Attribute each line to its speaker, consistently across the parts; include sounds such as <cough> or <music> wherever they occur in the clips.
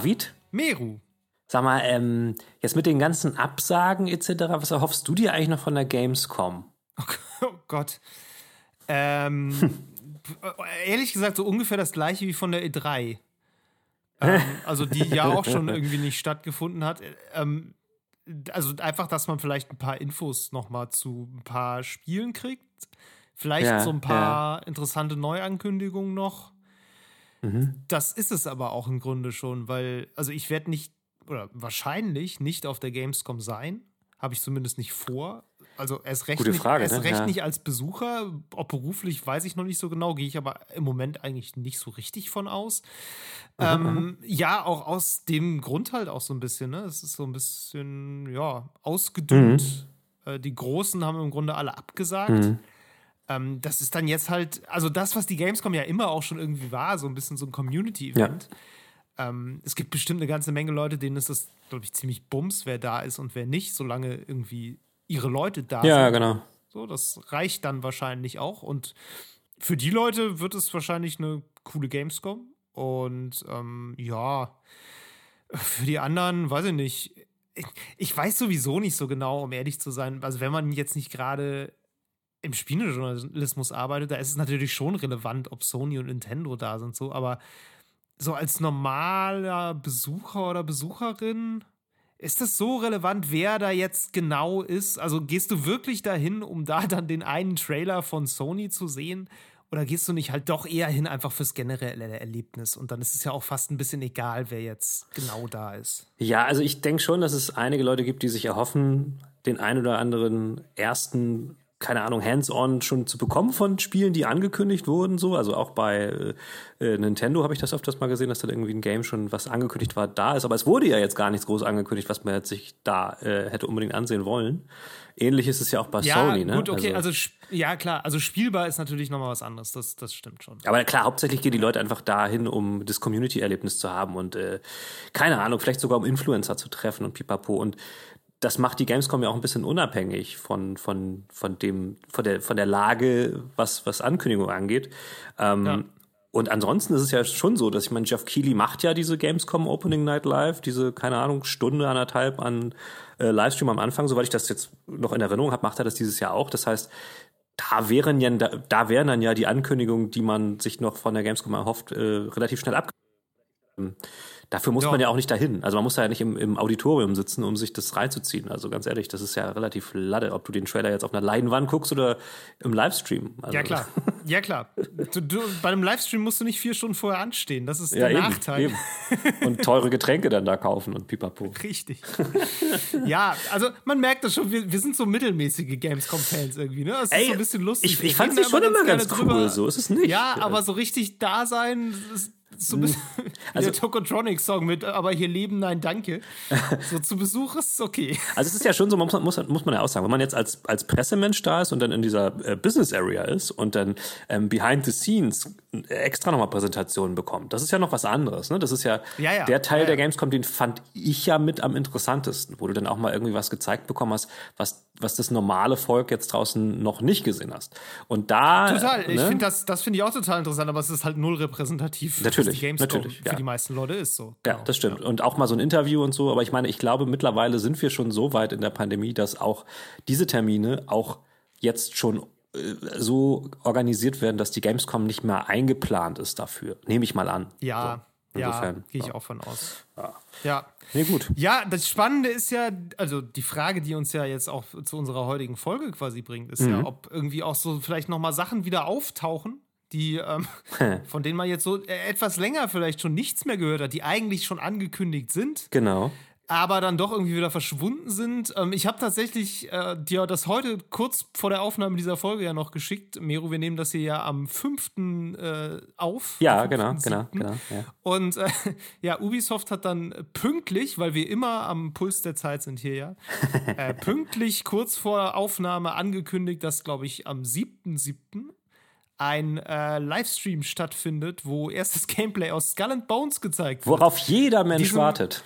Speaker 1: David?
Speaker 2: Meru.
Speaker 1: Sag mal, ähm, jetzt mit den ganzen Absagen etc., was erhoffst du dir eigentlich noch von der Gamescom?
Speaker 2: Oh <laughs> Gott. Ähm, <laughs> ehrlich gesagt, so ungefähr das gleiche wie von der E3. ähm, also die ja auch schon <laughs> irgendwie nicht stattgefunden hat. Ähm, also einfach, dass man vielleicht ein paar Infos noch mal zu ein paar Spielen kriegt. Vielleicht
Speaker 1: Ja,
Speaker 2: so ein paar interessante Neuankündigungen noch.
Speaker 1: Mhm.
Speaker 2: Das ist es aber auch im Grunde schon, weil, also ich werde nicht, oder wahrscheinlich nicht auf der Gamescom sein. Habe ich zumindest nicht vor. Also erst recht,
Speaker 1: Gute
Speaker 2: nicht,
Speaker 1: Frage,
Speaker 2: erst
Speaker 1: ne?
Speaker 2: recht
Speaker 1: Ja.
Speaker 2: nicht als Besucher. Ob beruflich, weiß ich noch nicht so genau. Gehe ich aber im Moment eigentlich nicht so richtig von aus. Ähm, ja, auch aus dem Grund halt auch so ein bisschen. Ne? Es ist so ein bisschen, ja, ausgedünnt. Äh, die Großen haben im Grunde alle abgesagt.
Speaker 1: Mhm.
Speaker 2: Ähm, das ist dann jetzt halt, also das, was die Gamescom ja immer auch schon irgendwie war, so ein bisschen so ein Community-Event. Ähm, es gibt bestimmt eine ganze Menge Leute, denen ist das, glaube ich, ziemlich bums, wer da ist und wer nicht, solange irgendwie ihre Leute da
Speaker 1: Ja,
Speaker 2: sind.
Speaker 1: genau.
Speaker 2: So, das reicht dann wahrscheinlich auch. Und für die Leute wird es wahrscheinlich eine coole Gamescom. Und ähm, ja, für die anderen, weiß ich nicht. Ich, ich weiß sowieso nicht so genau, um ehrlich zu sein. Also, wenn man jetzt nicht gerade im Spielejournalismus arbeitet, da ist es natürlich schon relevant, ob Sony und Nintendo da sind, so, aber so als normaler Besucher oder Besucherin, ist das so relevant, wer da jetzt genau ist? Also gehst du wirklich dahin, um da dann den einen Trailer von Sony zu sehen? Oder gehst du nicht halt doch eher hin, einfach fürs generelle Erlebnis? Und dann ist es ja auch fast ein bisschen egal, wer jetzt genau da ist.
Speaker 1: Ja, also ich denke schon, dass es einige Leute gibt, die sich erhoffen, den ein oder anderen ersten, keine Ahnung, Hands-on schon zu bekommen von Spielen, die angekündigt wurden. So, also auch bei äh, Nintendo habe ich das öfters mal gesehen, dass da irgendwie ein Game schon was angekündigt war, da ist. Aber es wurde ja jetzt gar nichts groß angekündigt, was man jetzt sich da äh, hätte unbedingt ansehen wollen. Ähnlich ist es ja auch bei
Speaker 2: Ja,
Speaker 1: Sony, ne?
Speaker 2: gut, okay, also, sp- ja klar, also spielbar ist natürlich nochmal was anderes, das, das stimmt schon.
Speaker 1: Aber klar, hauptsächlich gehen die Leute einfach dahin, um das Community-Erlebnis zu haben und äh, keine Ahnung, vielleicht sogar um Influencer zu treffen und pipapo. Und das macht die Gamescom ja auch ein bisschen unabhängig von, von, von dem, von der, von der Lage, was, was Ankündigungen angeht. Ähm,
Speaker 2: Ja.
Speaker 1: Und ansonsten ist es ja schon so, dass ich meine, Jeff Keighley macht ja diese Gamescom Opening Night Live, diese, keine Ahnung, Stunde, anderthalb an äh, Livestream am Anfang, soweit ich das jetzt noch in Erinnerung habe, macht er das dieses Jahr auch. Das heißt, da wären ja, da, da wären dann ja die Ankündigungen, die man sich noch von der Gamescom erhofft, äh, relativ schnell ab. Dafür muss
Speaker 2: Ja.
Speaker 1: man ja auch nicht dahin. Also man muss ja nicht im, im Auditorium sitzen, um sich das reinzuziehen. Also ganz ehrlich, das ist ja relativ ladde, ob du den Trailer jetzt auf einer Leinwand guckst oder im Livestream. Also,
Speaker 2: Ja, klar. <laughs> Ja, klar. Du, du, bei einem Livestream musst du nicht vier Stunden vorher anstehen. Das ist
Speaker 1: Ja,
Speaker 2: der
Speaker 1: eben,
Speaker 2: Nachteil.
Speaker 1: eben. Und teure Getränke dann da kaufen und pipapo.
Speaker 2: Richtig. ja, also man merkt das schon, wir, wir sind so mittelmäßige Gamescom-Fans irgendwie, ne? Es ist
Speaker 1: Ey,
Speaker 2: so ein bisschen lustig.
Speaker 1: ich- ich fand sie schon
Speaker 2: da
Speaker 1: immer ganz
Speaker 2: gerne
Speaker 1: cool, so ist es nicht.
Speaker 2: Ja, aber so richtig da sein, ist so ein bisschen
Speaker 1: Also-
Speaker 2: der Tokotronic-Song mit Aber hier leben, nein, danke. <laughs> So zu Besuch ist okay.
Speaker 1: Also es ist ja schon so, man muss, muss, man ja auch sagen, wenn man jetzt als, als Pressemensch da ist und dann in dieser äh, Business Area ist und dann ähm, behind the scenes extra nochmal Präsentationen bekommt, das ist ja noch was anderes. Ne? Das ist ja,
Speaker 2: Ja, ja.
Speaker 1: der Teil
Speaker 2: Ja,
Speaker 1: der Gamescom, den fand ich ja mit am interessantesten, wo du dann auch mal irgendwie was gezeigt bekommen hast, was, was das normale Volk jetzt draußen noch nicht gesehen hast. Und da
Speaker 2: Total. Ich
Speaker 1: ne?
Speaker 2: finde das, das finde ich auch total interessant, aber es ist halt null repräsentativ, was
Speaker 1: Natürlich,
Speaker 2: die Gamescom
Speaker 1: natürlich,
Speaker 2: für
Speaker 1: ja.
Speaker 2: die meisten Leute ist. So.
Speaker 1: Ja,
Speaker 2: Genau.
Speaker 1: das stimmt. Und auch mal so ein Interview und so. Aber ich meine, ich glaube, mittlerweile sind wir schon so weit in der Pandemie, dass auch diese Termine auch jetzt schon äh, so organisiert werden, dass die Gamescom nicht mehr eingeplant ist dafür. Nehme ich mal an.
Speaker 2: Ja,
Speaker 1: So,
Speaker 2: ja,
Speaker 1: insofern,
Speaker 2: gehe ich
Speaker 1: ja.
Speaker 2: auch von aus. Ja.
Speaker 1: Nee, gut.
Speaker 2: Ja, das Spannende ist ja, also die Frage, die uns ja jetzt auch zu unserer heutigen Folge quasi bringt, ist
Speaker 1: Mhm.
Speaker 2: ja, ob irgendwie auch so vielleicht nochmal Sachen wieder auftauchen, die, ähm, <laughs> von denen man jetzt so äh, etwas länger vielleicht schon nichts mehr gehört hat, die eigentlich schon angekündigt sind,
Speaker 1: Genau.
Speaker 2: aber dann doch irgendwie wieder verschwunden sind. Ähm, ich habe tatsächlich äh, dir das heute kurz vor der Aufnahme dieser Folge ja noch geschickt. Meru, wir nehmen das hier ja am 5. Äh, auf.
Speaker 1: Ja, genau,
Speaker 2: 5.7..
Speaker 1: genau, genau. Ja.
Speaker 2: Und äh, <laughs> ja, Ubisoft hat dann pünktlich, weil wir immer am Puls der Zeit sind hier ja, <laughs> äh, pünktlich kurz vor Aufnahme angekündigt, dass, glaube ich, am 7.7. ein äh, Livestream stattfindet, wo erstes <laughs> Gameplay aus Skull and Bones gezeigt wird.
Speaker 1: Worauf jeder Mensch
Speaker 2: Diesen-
Speaker 1: wartet.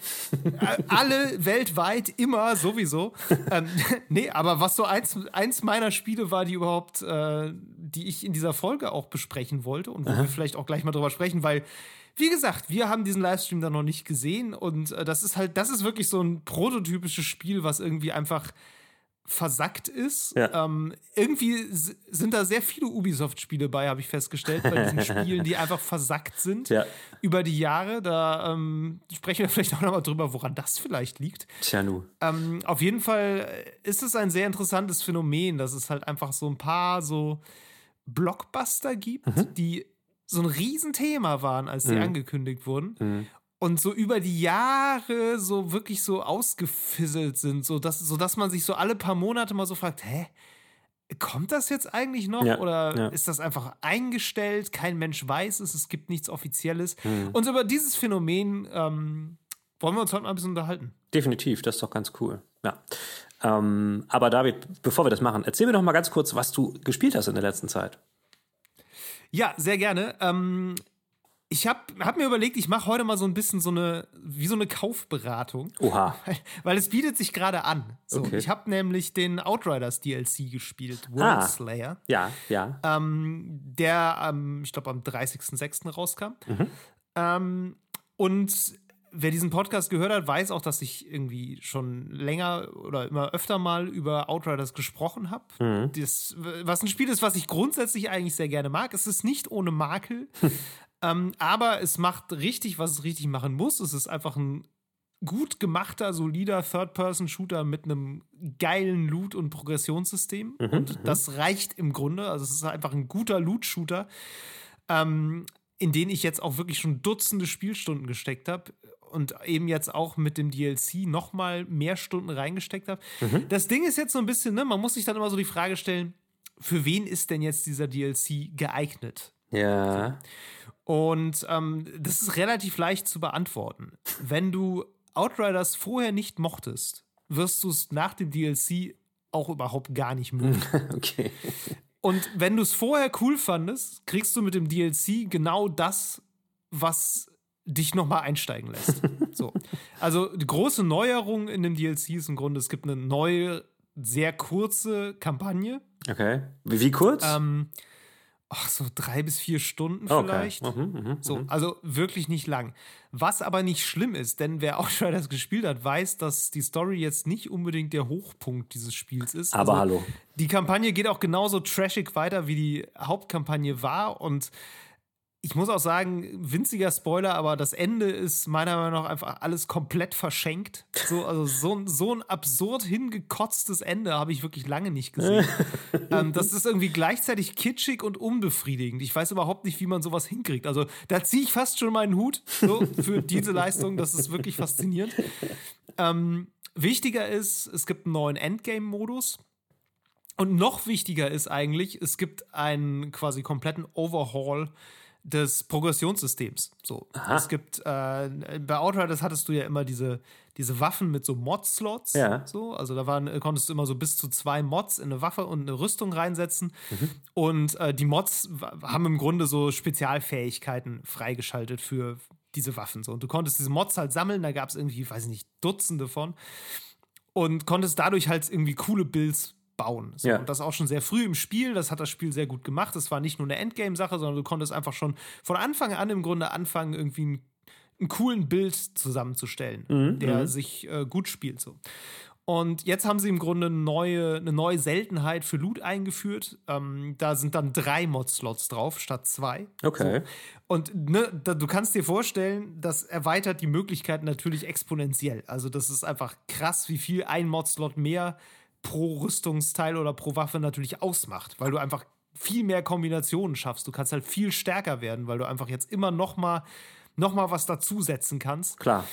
Speaker 2: Äh, alle weltweit immer sowieso. ähm, <laughs> nee, aber was so eins, eins meiner Spiele war, die überhaupt, äh, die ich in dieser Folge auch besprechen wollte und wo wir vielleicht auch gleich mal drüber sprechen, weil wie gesagt, wir haben diesen Livestream da noch nicht gesehen und äh, das ist halt, das ist wirklich so ein prototypisches Spiel, was irgendwie einfach versackt ist.
Speaker 1: Ja.
Speaker 2: Ähm, irgendwie sind da sehr viele Ubisoft-Spiele bei, habe ich festgestellt, bei diesen <laughs> Spielen, die einfach versackt sind
Speaker 1: Ja.
Speaker 2: über die Jahre. Da ähm, sprechen wir <laughs> vielleicht auch nochmal drüber, woran das vielleicht liegt.
Speaker 1: Tja, nu.
Speaker 2: Ähm, auf jeden Fall ist es ein sehr interessantes Phänomen, dass es halt einfach so ein paar so Blockbuster gibt,
Speaker 1: Mhm.
Speaker 2: die so ein Riesenthema waren, als sie angekündigt wurden.
Speaker 1: Mhm.
Speaker 2: Und so über die Jahre so wirklich so ausgefisselt sind, so dass, so dass man sich so alle paar Monate mal so fragt, hä? Kommt das jetzt eigentlich noch?
Speaker 1: Ja,
Speaker 2: Oder
Speaker 1: ja.
Speaker 2: ist das einfach eingestellt? Kein Mensch weiß es, es gibt nichts Offizielles.
Speaker 1: Mhm.
Speaker 2: Und über dieses Phänomen ähm, wollen wir uns heute mal ein bisschen unterhalten.
Speaker 1: Definitiv, das ist doch ganz cool. Ja. Ähm, aber David, bevor wir das machen, erzähl mir doch mal ganz kurz, was du gespielt hast in der letzten Zeit.
Speaker 2: Ja, sehr gerne. Ähm, ich habe hab mir überlegt, ich mache heute mal so ein bisschen so eine, wie so eine Kaufberatung.
Speaker 1: Oha.
Speaker 2: Weil, weil es bietet sich gerade an. So,
Speaker 1: Okay.
Speaker 2: Ich habe nämlich den Outriders DLC gespielt,
Speaker 1: Ah.
Speaker 2: World Slayer,
Speaker 1: Ja, ja.
Speaker 2: ähm, der, ähm, ich glaube, am 30.06. rauskam.
Speaker 1: Mhm.
Speaker 2: Ähm, und wer diesen Podcast gehört hat, weiß auch, dass ich irgendwie schon länger oder immer öfter mal über Outriders gesprochen habe.
Speaker 1: Mhm.
Speaker 2: Das, was ein Spiel ist, was ich grundsätzlich eigentlich sehr gerne mag. Es ist nicht ohne Makel, <laughs> ähm, aber es macht richtig, was es richtig machen muss. Es ist einfach ein gut gemachter, solider Third-Person-Shooter mit einem geilen Loot- und Progressionssystem. und das reicht im Grunde. Also es ist einfach ein guter Loot-Shooter, ähm, in den ich jetzt auch wirklich schon Dutzende Spielstunden gesteckt habe. Und eben jetzt auch mit dem DLC noch mal mehr Stunden reingesteckt habe. Das Ding ist jetzt so ein bisschen, ne, man muss sich dann immer so die Frage stellen, für wen ist denn jetzt dieser DLC geeignet?
Speaker 1: Ja.
Speaker 2: Und ähm, das ist relativ leicht zu beantworten. Wenn du Outriders vorher nicht mochtest, wirst du es nach dem DLC auch überhaupt gar nicht mögen. <laughs>
Speaker 1: Okay.
Speaker 2: Und wenn du es vorher cool fandest, kriegst du mit dem DLC genau das, was dich nochmal einsteigen lässt. <laughs> so. Also die große Neuerung in dem DLC ist im Grunde, es gibt eine neue, sehr kurze Kampagne.
Speaker 1: Okay. Wie, wie kurz?
Speaker 2: Ähm, ach, so drei bis vier Stunden
Speaker 1: okay.
Speaker 2: vielleicht.
Speaker 1: Mhm, mhm,
Speaker 2: So,
Speaker 1: mhm.
Speaker 2: also wirklich nicht lang. Was aber nicht schlimm ist, denn wer <laughs> Outriders gespielt hat, weiß, dass die Story jetzt nicht unbedingt der Hochpunkt dieses Spiels ist.
Speaker 1: Aber
Speaker 2: also,
Speaker 1: hallo.
Speaker 2: Die Kampagne geht auch genauso trashig weiter, wie die Hauptkampagne war und ich muss auch sagen, winziger Spoiler, aber das Ende ist meiner Meinung nach einfach alles komplett verschenkt. So, also so, ein- so ein absurd hingekotztes Ende habe ich wirklich lange nicht gesehen. <laughs> ähm, das ist irgendwie gleichzeitig kitschig und unbefriedigend. Ich weiß überhaupt nicht, wie man sowas hinkriegt. Also da ziehe ich fast schon meinen Hut so, für diese Leistung. Das ist wirklich faszinierend. Ähm, wichtiger ist, es gibt einen neuen Endgame-Modus. Und noch wichtiger ist eigentlich, es gibt einen quasi kompletten Overhaul des Progressionssystems. So, es gibt äh, bei Outriders hattest du ja immer diese, diese Waffen mit so Mod-Slots.
Speaker 1: Ja.
Speaker 2: So, also da waren, konntest du immer so bis zu zwei Mods in eine Waffe und eine Rüstung reinsetzen. Und äh, die Mods haben im Grunde so Spezialfähigkeiten freigeschaltet für diese Waffen. So. Und du konntest diese Mods halt sammeln, da gab es irgendwie, weiß ich nicht, Dutzende von und konntest dadurch halt irgendwie coole Builds bauen. So,
Speaker 1: Ja.
Speaker 2: Und das auch schon sehr früh im Spiel. Das hat das Spiel sehr gut gemacht. Das war nicht nur eine Endgame-Sache, sondern du konntest einfach schon von Anfang an im Grunde anfangen, irgendwie einen, einen coolen Bild zusammenzustellen,
Speaker 1: Mhm,
Speaker 2: der sich äh, gut spielt. So. Und jetzt haben sie im Grunde eine neue, eine neue Seltenheit für Loot eingeführt. Ähm, da sind dann drei Mod-Slots drauf statt zwei.
Speaker 1: Okay.
Speaker 2: Und ne, da, du kannst dir vorstellen, das erweitert die Möglichkeiten natürlich exponentiell. Also das ist einfach krass, wie viel ein Mod-Slot mehr pro Rüstungsteil oder pro Waffe natürlich ausmacht, weil du einfach viel mehr Kombinationen schaffst. Du kannst halt viel stärker werden, weil du einfach jetzt immer noch mal, noch mal was dazusetzen kannst.
Speaker 1: Klar.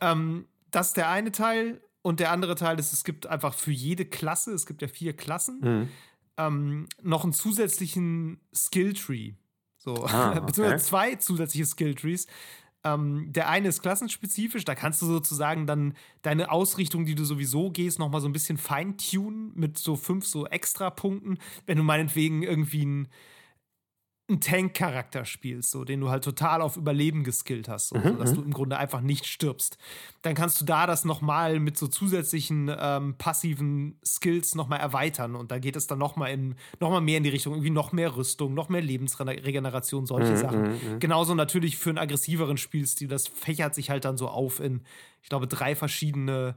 Speaker 2: Ähm, das ist der eine Teil. Und der andere Teil ist, es gibt einfach für jede Klasse, es gibt ja vier Klassen,
Speaker 1: Mhm.
Speaker 2: ähm, noch einen zusätzlichen Skilltree. So,
Speaker 1: Ah, <laughs> okay.
Speaker 2: beziehungsweise zwei zusätzliche Skilltrees. Ähm, der eine ist klassenspezifisch, da kannst du sozusagen dann deine Ausrichtung, die du sowieso gehst, nochmal so ein bisschen feintunen mit so fünf so Extrapunkten. Wenn du meinetwegen irgendwie ein einen Tank-Charakter spielst, so, den du halt total auf Überleben geskillt hast, so, mhm, dass mhm. du im Grunde einfach nicht stirbst, dann kannst du da das nochmal mit so zusätzlichen ähm, passiven Skills nochmal erweitern und da geht es dann nochmal in noch mehr in die Richtung, irgendwie noch mehr Rüstung, noch mehr Lebensregeneration, solche mhm, Sachen. Mhm, mhm. Genauso natürlich für einen aggressiveren Spielstil, das fächert sich halt dann so auf in, ich glaube, drei verschiedene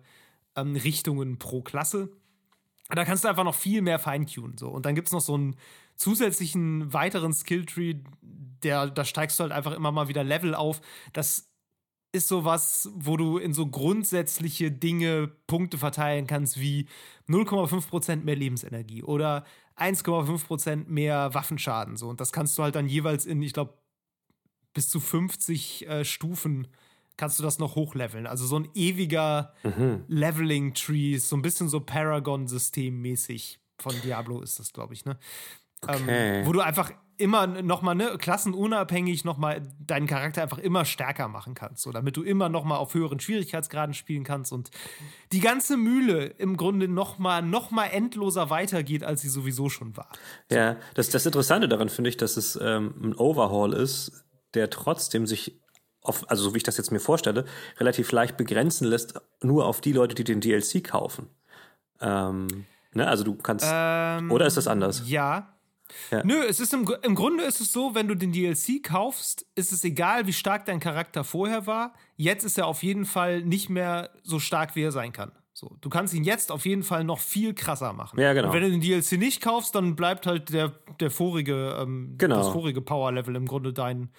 Speaker 2: ähm, Richtungen pro Klasse. Da kannst du einfach noch viel mehr feintunen. So. Und dann gibt es noch so einen zusätzlichen weiteren Skilltree, der, da steigst du halt einfach immer mal wieder Level auf. Das ist sowas, wo du in so grundsätzliche Dinge Punkte verteilen kannst, wie 0,5% mehr Lebensenergie oder 1,5% mehr Waffenschaden. So. Und das kannst du halt dann jeweils in, ich glaube, bis zu 50 äh, Stufen kannst du das noch hochleveln. Also so ein ewiger mhm. Leveling-Tree, so ein bisschen so Paragon-System mäßig von Diablo ist das, glaube ich, ne? Ähm, okay. Ähm, wo du einfach immer nochmal, ne, klassenunabhängig nochmal deinen Charakter einfach immer stärker machen kannst, so damit du immer nochmal auf höheren Schwierigkeitsgraden spielen kannst und die ganze Mühle im Grunde nochmal noch mal endloser weitergeht, als sie sowieso schon war.
Speaker 1: Ja, das, das Interessante daran finde ich, dass es ähm, ein Overhaul ist, der trotzdem sich auf, also so wie ich das jetzt mir vorstelle, relativ leicht begrenzen lässt, nur auf die Leute, die den DLC kaufen. Ähm, ne? Also du kannst. Ähm, oder ist das anders?
Speaker 2: Ja. Ja. Nö, es ist im, im Grunde ist es so, wenn du den DLC kaufst, ist es egal, wie stark dein Charakter vorher war. Jetzt ist er auf jeden Fall nicht mehr so stark, wie er sein kann. So, du kannst ihn jetzt auf jeden Fall noch viel krasser machen.
Speaker 1: Ja, genau.
Speaker 2: Und wenn du den DLC nicht kaufst, dann bleibt halt der, der vorige, ähm, genau. das vorige Power-Level im Grunde dein,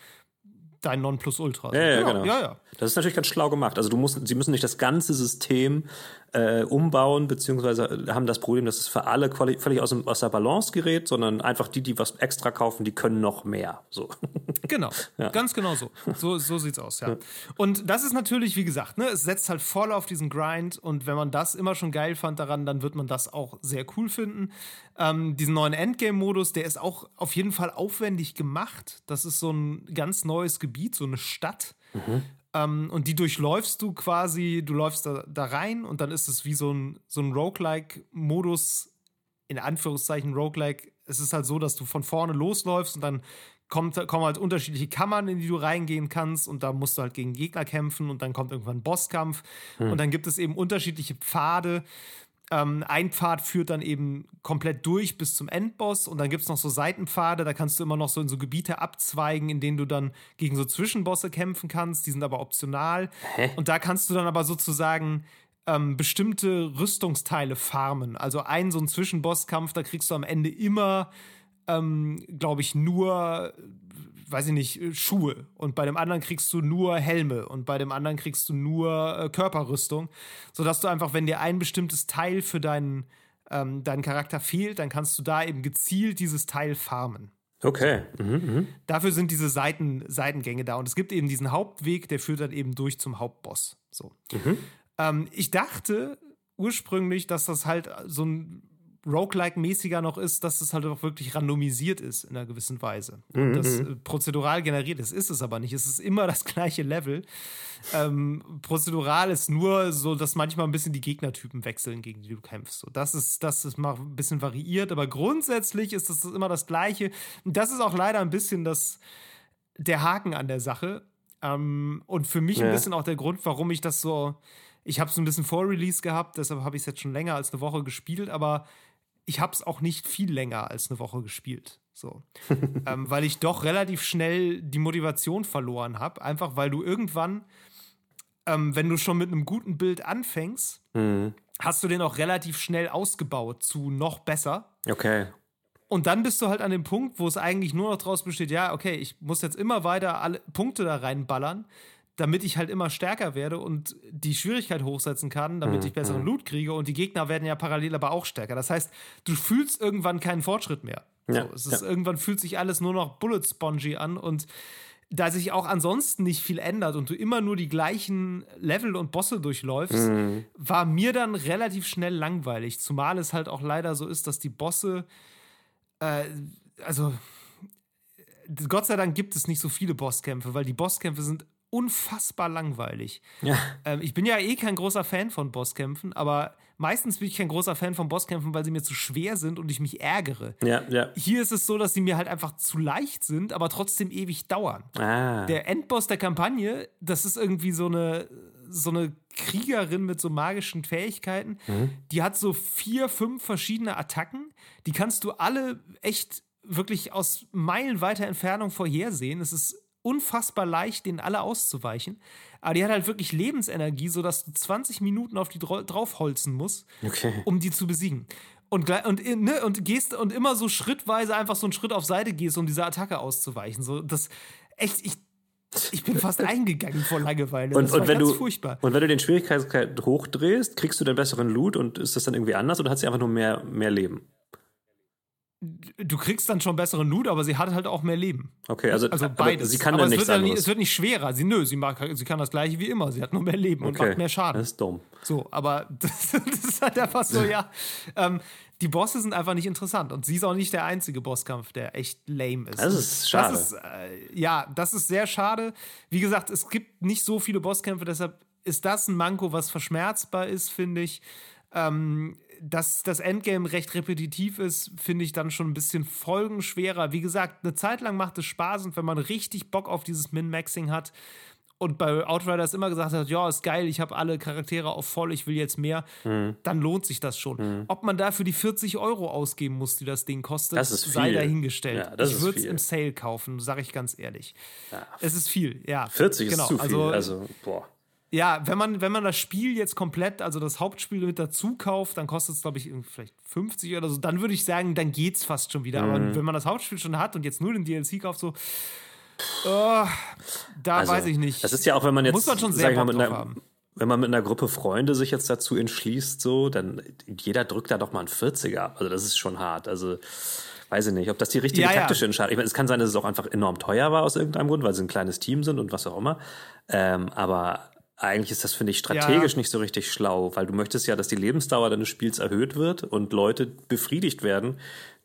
Speaker 2: dein Nonplusultra.
Speaker 1: Ja, ja, genau. Ja, ja. Das ist natürlich ganz schlau gemacht. Also du musst, sie müssen nicht das ganze System äh, umbauen, beziehungsweise haben das Problem, dass es für alle völlig aus, aus, der Balance gerät, sondern einfach die, die was extra kaufen, die können noch mehr. So. <laughs>
Speaker 2: Genau, ja. ganz genau so. So, so sieht's aus, ja. ja. Und das ist natürlich, wie gesagt, ne, es setzt halt voll auf diesen Grind und wenn man das immer schon geil fand daran, dann wird man das auch sehr cool finden. Ähm, diesen neuen Endgame-Modus, der ist auch auf jeden Fall aufwendig gemacht. Das ist so ein ganz neues Gebiet, so eine Stadt. Mhm. Ähm, und die durchläufst du quasi, du läufst da, da rein und dann ist es wie so ein, so ein Roguelike-Modus, in Anführungszeichen Roguelike. Es ist halt so, dass du von vorne losläufst und dann kommt, kommen halt unterschiedliche Kammern, in die du reingehen kannst und da musst du halt gegen Gegner kämpfen und dann kommt irgendwann ein Bosskampf hm. und dann gibt es eben unterschiedliche Pfade ähm, ein Pfad führt dann eben komplett durch bis zum Endboss und dann gibt es noch so Seitenpfade, da kannst du immer noch so in so Gebiete abzweigen, in denen du dann gegen so Zwischenbosse kämpfen kannst, die sind aber optional. Hä? Und da kannst du dann aber sozusagen ähm, bestimmte Rüstungsteile farmen. Also ein so ein Zwischenbosskampf, da kriegst du am Ende immer, ähm, glaube ich, nur weiß ich nicht, äh, Schuhe und bei dem anderen kriegst du nur Helme und bei dem anderen kriegst du nur äh, Körperrüstung, sodass du einfach, wenn dir ein bestimmtes Teil für deinen, ähm, deinen Charakter fehlt, dann kannst du da eben gezielt dieses Teil farmen.
Speaker 1: Okay. Mhm, mh.
Speaker 2: Dafür sind diese Seiten, Seitengänge da und es gibt eben diesen Hauptweg, der führt dann eben durch zum Hauptboss. So. Mhm. Ähm, ich dachte ursprünglich, dass das halt so ein Roguelike-mäßiger noch ist, dass es halt auch wirklich randomisiert ist in einer gewissen Weise. Mhm. Das äh, prozedural generiert ist, ist es aber nicht. Es ist immer das <laughs> gleiche Level. Ähm, prozedural ist nur so, dass manchmal ein bisschen die Gegnertypen wechseln, gegen die du kämpfst. So, das ist, das ist mal ein bisschen variiert, aber grundsätzlich ist das immer das Gleiche. Und das ist auch leider ein bisschen das, der Haken an der Sache. Ähm, und für mich ja. ein bisschen auch der Grund, warum ich das so. Ich habe es ein bisschen vor Release gehabt, deshalb habe ich es jetzt schon länger als eine Woche gespielt, aber ich habe es auch nicht viel länger als eine Woche gespielt. So. <laughs> ähm, weil ich doch relativ schnell die Motivation verloren habe. Einfach weil du irgendwann, ähm, wenn du schon mit einem guten Bild anfängst, mhm. hast du den auch relativ schnell ausgebaut zu noch besser.
Speaker 1: Okay.
Speaker 2: Und dann bist du halt an dem Punkt, wo es eigentlich nur noch draus besteht, ja, okay, ich muss jetzt immer weiter alle Punkte da reinballern, damit ich halt immer stärker werde und die Schwierigkeit hochsetzen kann, damit mhm. ich besseren mhm. Loot kriege. Und die Gegner werden ja parallel aber auch stärker. Das heißt, du fühlst irgendwann keinen Fortschritt mehr. Ja, so, es ist, ja. Irgendwann fühlt sich alles nur noch Bullet Spongy an und da sich auch ansonsten nicht viel ändert und du immer nur die gleichen Level und Bosse durchläufst, mhm. war mir dann relativ schnell langweilig. Zumal es halt auch leider so ist, dass die Bosse, äh, also Gott sei Dank gibt es nicht so viele Bosskämpfe, weil die Bosskämpfe sind unfassbar langweilig.
Speaker 1: Ja.
Speaker 2: Ähm, ich bin ja eh kein großer Fan von Bosskämpfen, aber meistens bin ich kein großer Fan von Bosskämpfen, weil sie mir zu schwer sind und ich mich ärgere.
Speaker 1: Ja, ja.
Speaker 2: Hier ist es so, dass sie mir halt einfach zu leicht sind, aber trotzdem ewig dauern.
Speaker 1: Ah.
Speaker 2: Der Endboss der Kampagne, das ist irgendwie so eine, so eine Kriegerin mit so magischen Fähigkeiten. Die hat so vier, fünf verschiedene Attacken. Die kannst du alle echt wirklich aus meilenweiter Entfernung vorhersehen. Es ist unfassbar leicht, denen alle auszuweichen. Aber die hat halt wirklich Lebensenergie, sodass du 20 Minuten auf die dra draufholzen musst,
Speaker 1: Okay.
Speaker 2: um die zu besiegen. Und, und, ne, und gehst und immer so schrittweise einfach so einen Schritt auf Seite gehst, um dieser Attacke auszuweichen. So, das echt, ich, ich bin fast eingegangen vor Langeweile.
Speaker 1: Und,
Speaker 2: das
Speaker 1: und, wenn du,
Speaker 2: furchtbar.
Speaker 1: und wenn du den Schwierigkeitsgrad hochdrehst, kriegst du dann besseren Loot und ist das dann irgendwie anders oder hat sie einfach nur mehr, mehr Leben?
Speaker 2: Du kriegst dann schon besseren Loot, aber sie hat halt auch mehr Leben.
Speaker 1: Okay, also,
Speaker 2: Also beides.
Speaker 1: sie kann
Speaker 2: aber
Speaker 1: dann
Speaker 2: es
Speaker 1: nichts
Speaker 2: wird,
Speaker 1: anderes.
Speaker 2: es wird nicht schwerer. Sie, nö, sie, mag, sie kann das gleiche wie immer. Sie hat nur mehr Leben und
Speaker 1: okay.
Speaker 2: macht mehr Schaden.
Speaker 1: Das ist dumm.
Speaker 2: So, aber das, <laughs> das ist halt einfach so, ja. Ähm, die Bosse sind einfach nicht interessant und sie ist auch nicht der einzige Bosskampf, der echt lame ist.
Speaker 1: Das ist schade.
Speaker 2: Das ist, äh, ja, das ist sehr schade. Wie gesagt, es gibt nicht so viele Bosskämpfe, deshalb ist das ein Manko, was verschmerzbar ist, finde ich. Ähm, dass das Endgame recht repetitiv ist, finde ich dann schon ein bisschen folgenschwerer. Wie gesagt, eine Zeit lang macht es Spaß und wenn man richtig Bock auf dieses Min-Maxing hat und bei Outriders immer gesagt hat, ja, ist geil, ich habe alle Charaktere auf voll, ich will jetzt mehr,
Speaker 1: Mhm.
Speaker 2: dann lohnt sich das schon. Ob man dafür die 40 Euro ausgeben muss, die das Ding kostet,
Speaker 1: Das ist
Speaker 2: sei dahingestellt.
Speaker 1: Ja, das
Speaker 2: ich würde es im Sale kaufen, sage ich ganz ehrlich. Es ist viel, ja.
Speaker 1: 40
Speaker 2: genau,
Speaker 1: ist zu viel.
Speaker 2: Also,
Speaker 1: Also, boah.
Speaker 2: Ja, wenn man, wenn man das Spiel jetzt komplett, also das Hauptspiel mit dazu kauft, dann kostet es, glaube ich, vielleicht 50 oder so. Dann würde ich sagen, dann geht's fast schon wieder.
Speaker 1: Mhm.
Speaker 2: Aber wenn man das Hauptspiel schon hat und jetzt nur den DLC kauft, so, oh, da
Speaker 1: Also,
Speaker 2: weiß ich nicht.
Speaker 1: Das ist ja auch, wenn man jetzt,
Speaker 2: Muss man schon sehr Bock
Speaker 1: mit
Speaker 2: drauf
Speaker 1: einer,
Speaker 2: haben.
Speaker 1: wenn man mit einer Gruppe Freunde sich jetzt dazu entschließt, so, dann jeder drückt da doch mal einen 40er ab. Also das ist schon hart. Also weiß ich nicht, ob das die richtige
Speaker 2: Ja, ja.
Speaker 1: taktische Entscheidung. Ich meine, es kann sein, dass es auch einfach enorm teuer war aus irgendeinem Grund, weil sie ein kleines Team sind und was auch immer. Ähm, aber eigentlich ist das, finde ich, strategisch
Speaker 2: Ja.
Speaker 1: nicht so richtig schlau, weil du möchtest ja, dass die Lebensdauer deines Spiels erhöht wird und Leute befriedigt werden,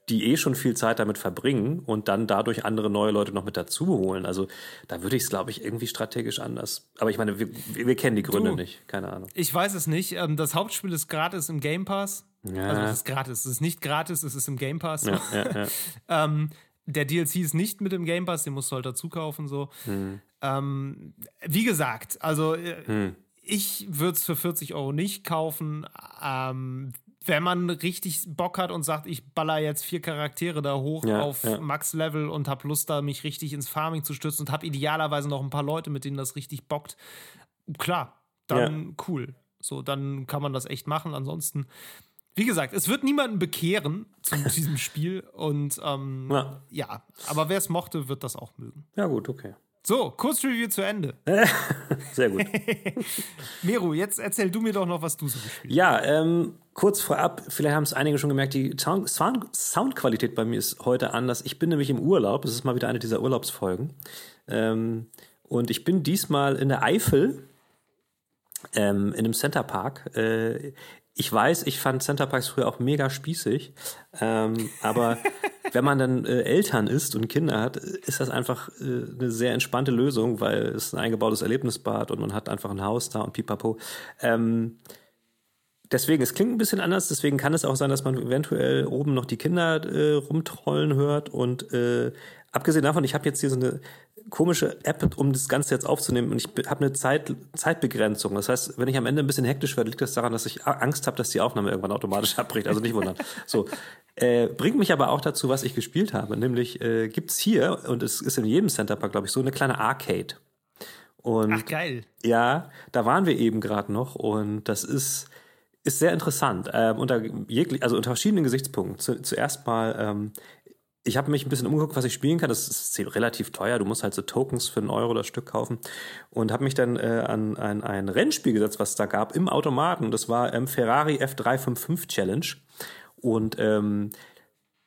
Speaker 1: die eh schon viel Zeit damit verbringen und dann dadurch andere neue Leute noch mit dazu holen. Also da würde ich es, glaube ich, irgendwie strategisch anders. Aber ich meine, wir, wir kennen die Gründe
Speaker 2: Du.
Speaker 1: nicht. Keine Ahnung.
Speaker 2: Ich weiß es nicht. Ähm, Das Hauptspiel ist gratis im Game Pass.
Speaker 1: Ja.
Speaker 2: Also es ist gratis. Es ist nicht gratis, es ist im Game Pass.
Speaker 1: Ja, ja, ja. <laughs>
Speaker 2: Ähm, der DLC ist nicht mit im Game Pass, den musst du halt dazu kaufen. So.
Speaker 1: Hm.
Speaker 2: Ähm, wie gesagt, also äh, ich würde es für 40 Euro nicht kaufen. Ähm, wenn man richtig Bock hat und sagt, ich baller jetzt vier Charaktere da hoch
Speaker 1: Ja,
Speaker 2: auf
Speaker 1: ja.
Speaker 2: Max-Level und hab Lust, da mich richtig ins Farming zu stürzen und hab idealerweise noch ein paar Leute, mit denen das richtig bockt, klar, dann cool. So, dann kann man das echt machen. Ansonsten, wie gesagt, es wird niemanden bekehren zu <laughs> diesem Spiel und ähm,
Speaker 1: Ja.
Speaker 2: ja, aber wer es mochte, wird das auch mögen.
Speaker 1: ja, gut, okay.
Speaker 2: So, Kurzreview zu Ende. <laughs>
Speaker 1: Sehr gut. <laughs>
Speaker 2: Meru, jetzt erzähl du mir doch noch, was du so gespielt hast.
Speaker 1: Ja, ähm, kurz vorab, vielleicht haben es einige schon gemerkt, die Sound, Sound, Soundqualität bei mir ist heute anders. Ich bin nämlich im Urlaub, es ist mal wieder eine dieser Urlaubsfolgen. Ähm, und ich bin diesmal in der Eifel, ähm, in einem Centerpark. Äh, ich weiß, ich fand Centerparks früher auch mega spießig, ähm, aber <laughs> wenn man dann äh, Eltern ist und Kinder hat, ist das einfach äh, eine sehr entspannte Lösung, weil es ein eingebautes Erlebnisbad und man hat einfach ein Haus da und pipapo. Ähm, deswegen, es klingt ein bisschen anders, deswegen kann es auch sein, dass man eventuell oben noch die Kinder äh, rumtrollen hört. Und äh, abgesehen davon, ich habe jetzt hier so eine komische App, um das Ganze jetzt aufzunehmen und ich habe eine Zeit, Zeitbegrenzung. Das heißt, wenn ich am Ende ein bisschen hektisch werde, liegt das daran, dass ich Angst habe, dass die Aufnahme irgendwann automatisch <laughs> abbricht. Also nicht wundern. So. Äh, bringt mich aber auch dazu, was ich gespielt habe. Nämlich äh, gibt's hier, und es ist in jedem Centerpark, glaube ich, so eine kleine Arcade. Und
Speaker 2: Ach, geil.
Speaker 1: ja, da waren wir eben gerade noch und das ist, ist sehr interessant. Ähm, unter jeglich, also unter verschiedenen Gesichtspunkten. Zu, zuerst mal, ähm, ich habe mich ein bisschen umgeguckt, was ich spielen kann. Das ist relativ teuer. Du musst halt so Tokens für einen Euro das Stück kaufen. Und habe mich dann äh, an ein, ein Rennspiel gesetzt, was es da gab, im Automaten. Das war ähm, Ferrari F355 Challenge. Und ähm,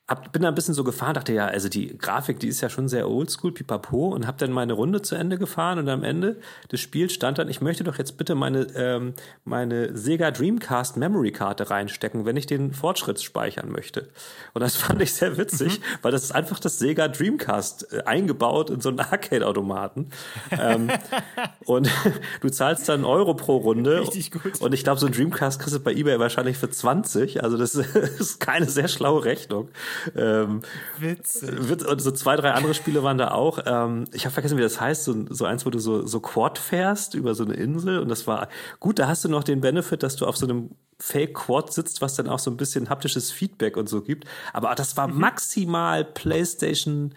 Speaker 1: hab, bin da ein bisschen so gefahren, dachte ja, also die Grafik, die ist ja schon sehr oldschool, pipapo, und habe dann meine Runde zu Ende gefahren und am Ende des Spiels stand dann, ich möchte doch jetzt bitte meine, ähm, meine Sega Dreamcast Memory Karte reinstecken, wenn ich den Fortschritt speichern möchte. Und das <laughs> fand ich sehr witzig, mhm. weil das ist einfach das Sega Dreamcast äh, eingebaut in so einen Arcade-Automaten. ähm, <laughs> und <laughs> du zahlst dann Euro pro Runde. Richtig gut. Und ich glaube, so ein Dreamcast kriegst du bei eBay wahrscheinlich für 20. Also das ist keine sehr schlaue Rechnung. Ähm, Witzig. Und so zwei, drei andere Spiele waren da auch. Ähm, ich habe vergessen, wie das heißt. So, so eins, wo du so, so Quad fährst über so eine Insel. Und das war gut. Da hast du noch den Benefit, dass du auf so einem Fake Quad sitzt, was dann auch so ein bisschen haptisches Feedback und so gibt. Aber das war mhm. maximal PlayStation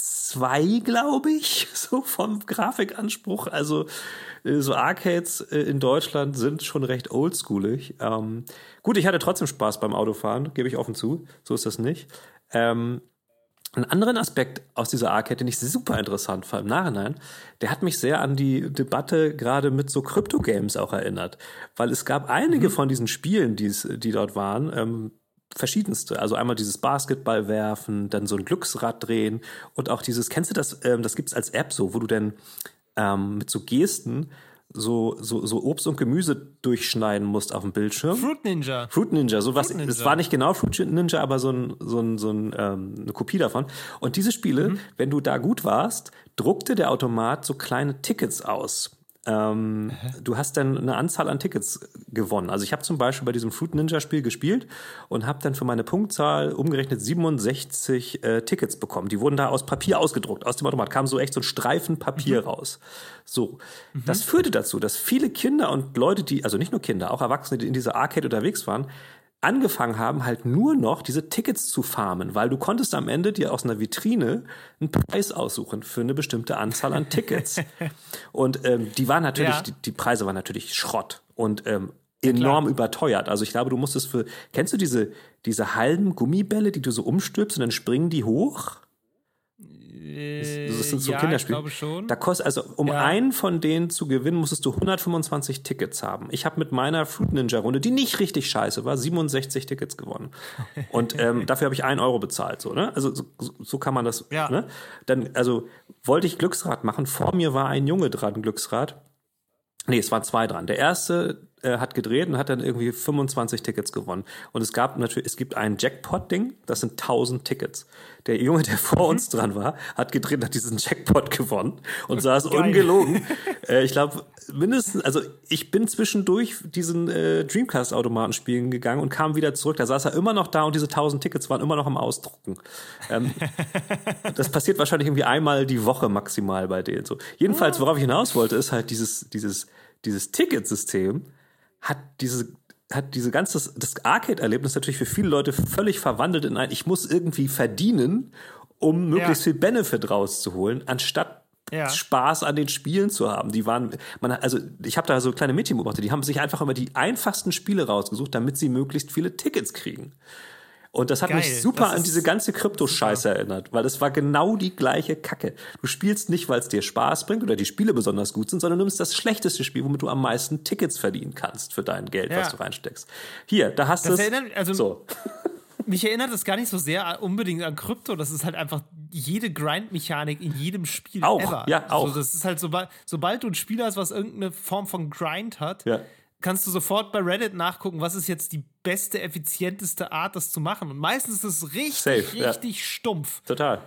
Speaker 1: 2, glaube ich, <laughs> so vom Grafikanspruch. Also äh, so Arcades äh, in Deutschland sind schon recht oldschoolig. Ähm, gut, ich hatte trotzdem Spaß beim Autofahren, gebe ich offen zu. So ist das nicht. Ähm, einen anderen Aspekt aus dieser Arcade, den ich super interessant fand im Nachhinein, der hat mich sehr an die Debatte gerade mit so Crypto-Games auch erinnert. Weil es gab einige mhm. von diesen Spielen, die dort waren, ähm, verschiedenste. Also einmal dieses Basketball werfen, dann so ein Glücksrad drehen und auch dieses, kennst du das, ähm, das gibt's als App so, wo du dann ähm, mit so Gesten so, so, so Obst und Gemüse durchschneiden musst auf dem Bildschirm.
Speaker 2: Fruit Ninja.
Speaker 1: Fruit Ninja, so was. Es war nicht genau Fruit Ninja, aber so, ein, so, ein, so ein, ähm, eine Kopie davon. Und diese Spiele, mhm. wenn du da gut warst, druckte der Automat so kleine Tickets aus. Ähm, du hast dann eine Anzahl an Tickets gewonnen. Also ich habe zum Beispiel bei diesem Fruit Ninja Spiel gespielt und habe dann für meine Punktzahl umgerechnet 67 äh, Tickets bekommen. Die wurden da aus Papier ausgedruckt. Aus dem Automat kam so echt so ein Streifen Papier mhm. raus. So, mhm. das führte dazu, dass viele Kinder und Leute, die also nicht nur Kinder, auch Erwachsene, die in dieser Arcade unterwegs waren, angefangen haben, halt nur noch diese Tickets zu farmen, weil du konntest am Ende dir aus einer Vitrine einen Preis aussuchen für eine bestimmte Anzahl an Tickets. <laughs> und ähm, die waren natürlich, ja. die, die, Preise waren natürlich Schrott und ähm, enorm ja, überteuert. Also ich glaube, du musstest für, kennst du diese, diese halben Gummibälle, die du so umstülpst und dann springen die hoch? Das sind so
Speaker 2: ja,
Speaker 1: Kinderspiele.
Speaker 2: Ich glaube schon.
Speaker 1: Da kostet, also um ja. einen von denen zu gewinnen, musstest du 125 Tickets haben. Ich habe mit meiner Fruit Ninja Runde, die nicht richtig scheiße war, 67 Tickets gewonnen. <laughs> Und ähm, dafür habe ich einen Euro bezahlt. So, ne? Also so, so kann man das. Ja. Ne? Dann, also wollte ich Glücksrad machen. Vor mir war ein Junge dran, Glücksrad. Nee, es waren zwei dran. Der erste äh, hat gedreht und hat dann irgendwie 25 Tickets gewonnen. Und es gab natürlich, es gibt ein Jackpot-Ding, das sind 1000 Tickets. Der Junge, der vor mhm. uns dran war, hat gedreht und hat diesen Jackpot gewonnen und <laughs> saß Geil. ungelogen. <laughs> äh, ich glaube, mindestens, also ich bin zwischendurch diesen äh, Dreamcast-Automaten spielen gegangen und kam wieder zurück. Da saß er immer noch da und diese 1000 Tickets waren immer noch am Ausdrucken. Ähm, <laughs> das passiert wahrscheinlich irgendwie einmal die Woche maximal bei denen. So. Jedenfalls, worauf ich hinaus wollte, ist halt dieses, dieses, dieses Ticketsystem hat diese hat diese ganze das Arcade-Erlebnis natürlich für viele Leute völlig verwandelt in ein ich muss irgendwie verdienen, um möglichst ja. viel Benefit rauszuholen, anstatt ja. Spaß an den Spielen zu haben. Die waren, man, also ich habe da so kleine Mädchen beobachtet, die haben sich einfach immer die einfachsten Spiele rausgesucht, damit sie möglichst viele Tickets kriegen. Und das hat Geil. mich super das an diese ganze Krypto-Scheiße erinnert, weil es war genau die gleiche Kacke. Du spielst nicht, weil es dir Spaß bringt oder die Spiele besonders gut sind, sondern du nimmst das schlechteste Spiel, womit du am meisten Tickets verdienen kannst für dein Geld, ja. was du reinsteckst. Hier, da hast du es.
Speaker 2: Also so. <laughs> Mich erinnert es gar nicht so sehr unbedingt an Krypto. Das ist halt einfach jede Grind-Mechanik in jedem Spiel
Speaker 1: auch,
Speaker 2: ever.
Speaker 1: Ja, auch.
Speaker 2: Also das ist halt, sobald, sobald du ein Spiel hast, was irgendeine Form von Grind hat,
Speaker 1: ja
Speaker 2: kannst du sofort bei Reddit nachgucken, was ist jetzt die beste, effizienteste Art, das zu machen. Und meistens ist es richtig, Safe, richtig ja. stumpf.
Speaker 1: Total.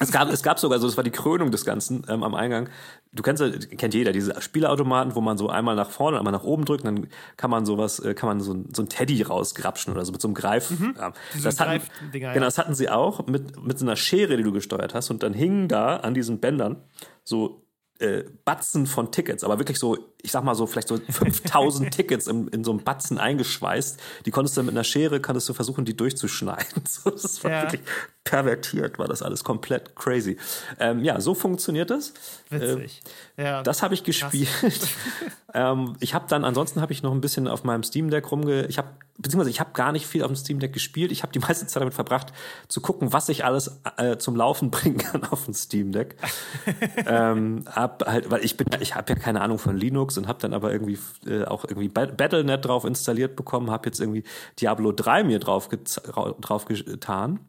Speaker 1: es, gab, es gab sogar so, das war die Krönung des Ganzen ähm, am Eingang. Du kennst kennt jeder diese Spielautomaten, wo man so einmal nach vorne, einmal nach oben drückt, dann kann man sowas, äh, kann man so, so ein Teddy rausgrapschen oder so mit so einem Greif. Mhm. Ja. Das, hatten, genau, das hatten sie auch mit, mit so einer Schere, die du gesteuert hast. Und dann hingen da an diesen Bändern so äh, Batzen von Tickets, aber wirklich so, ich sag mal so, vielleicht so <laughs> 5000 Tickets in, in so einem Batzen eingeschweißt. Die konntest du mit einer Schere, konntest du versuchen, die durchzuschneiden. <laughs> So, das war ja. wirklich pervertiert, war das alles komplett crazy. Ähm, ja, so funktioniert das.
Speaker 2: Witzig.
Speaker 1: Äh, ja. Das habe ich gespielt. <laughs> ähm, ich habe dann, ansonsten habe ich noch ein bisschen auf meinem Steam Deck rumge, ich habe, beziehungsweise ich habe gar nicht viel auf dem Steam Deck gespielt. Ich habe die <laughs> meiste Zeit damit verbracht, zu gucken, was ich alles äh, zum Laufen <laughs> bringen kann auf dem Steam Deck. <laughs> ähm, hab halt, weil ich bin, ich habe ja keine Ahnung von Linux sind, habe dann aber irgendwie äh, auch irgendwie Battlenet drauf installiert bekommen, habe jetzt irgendwie Diablo 3 mir drauf, drauf getan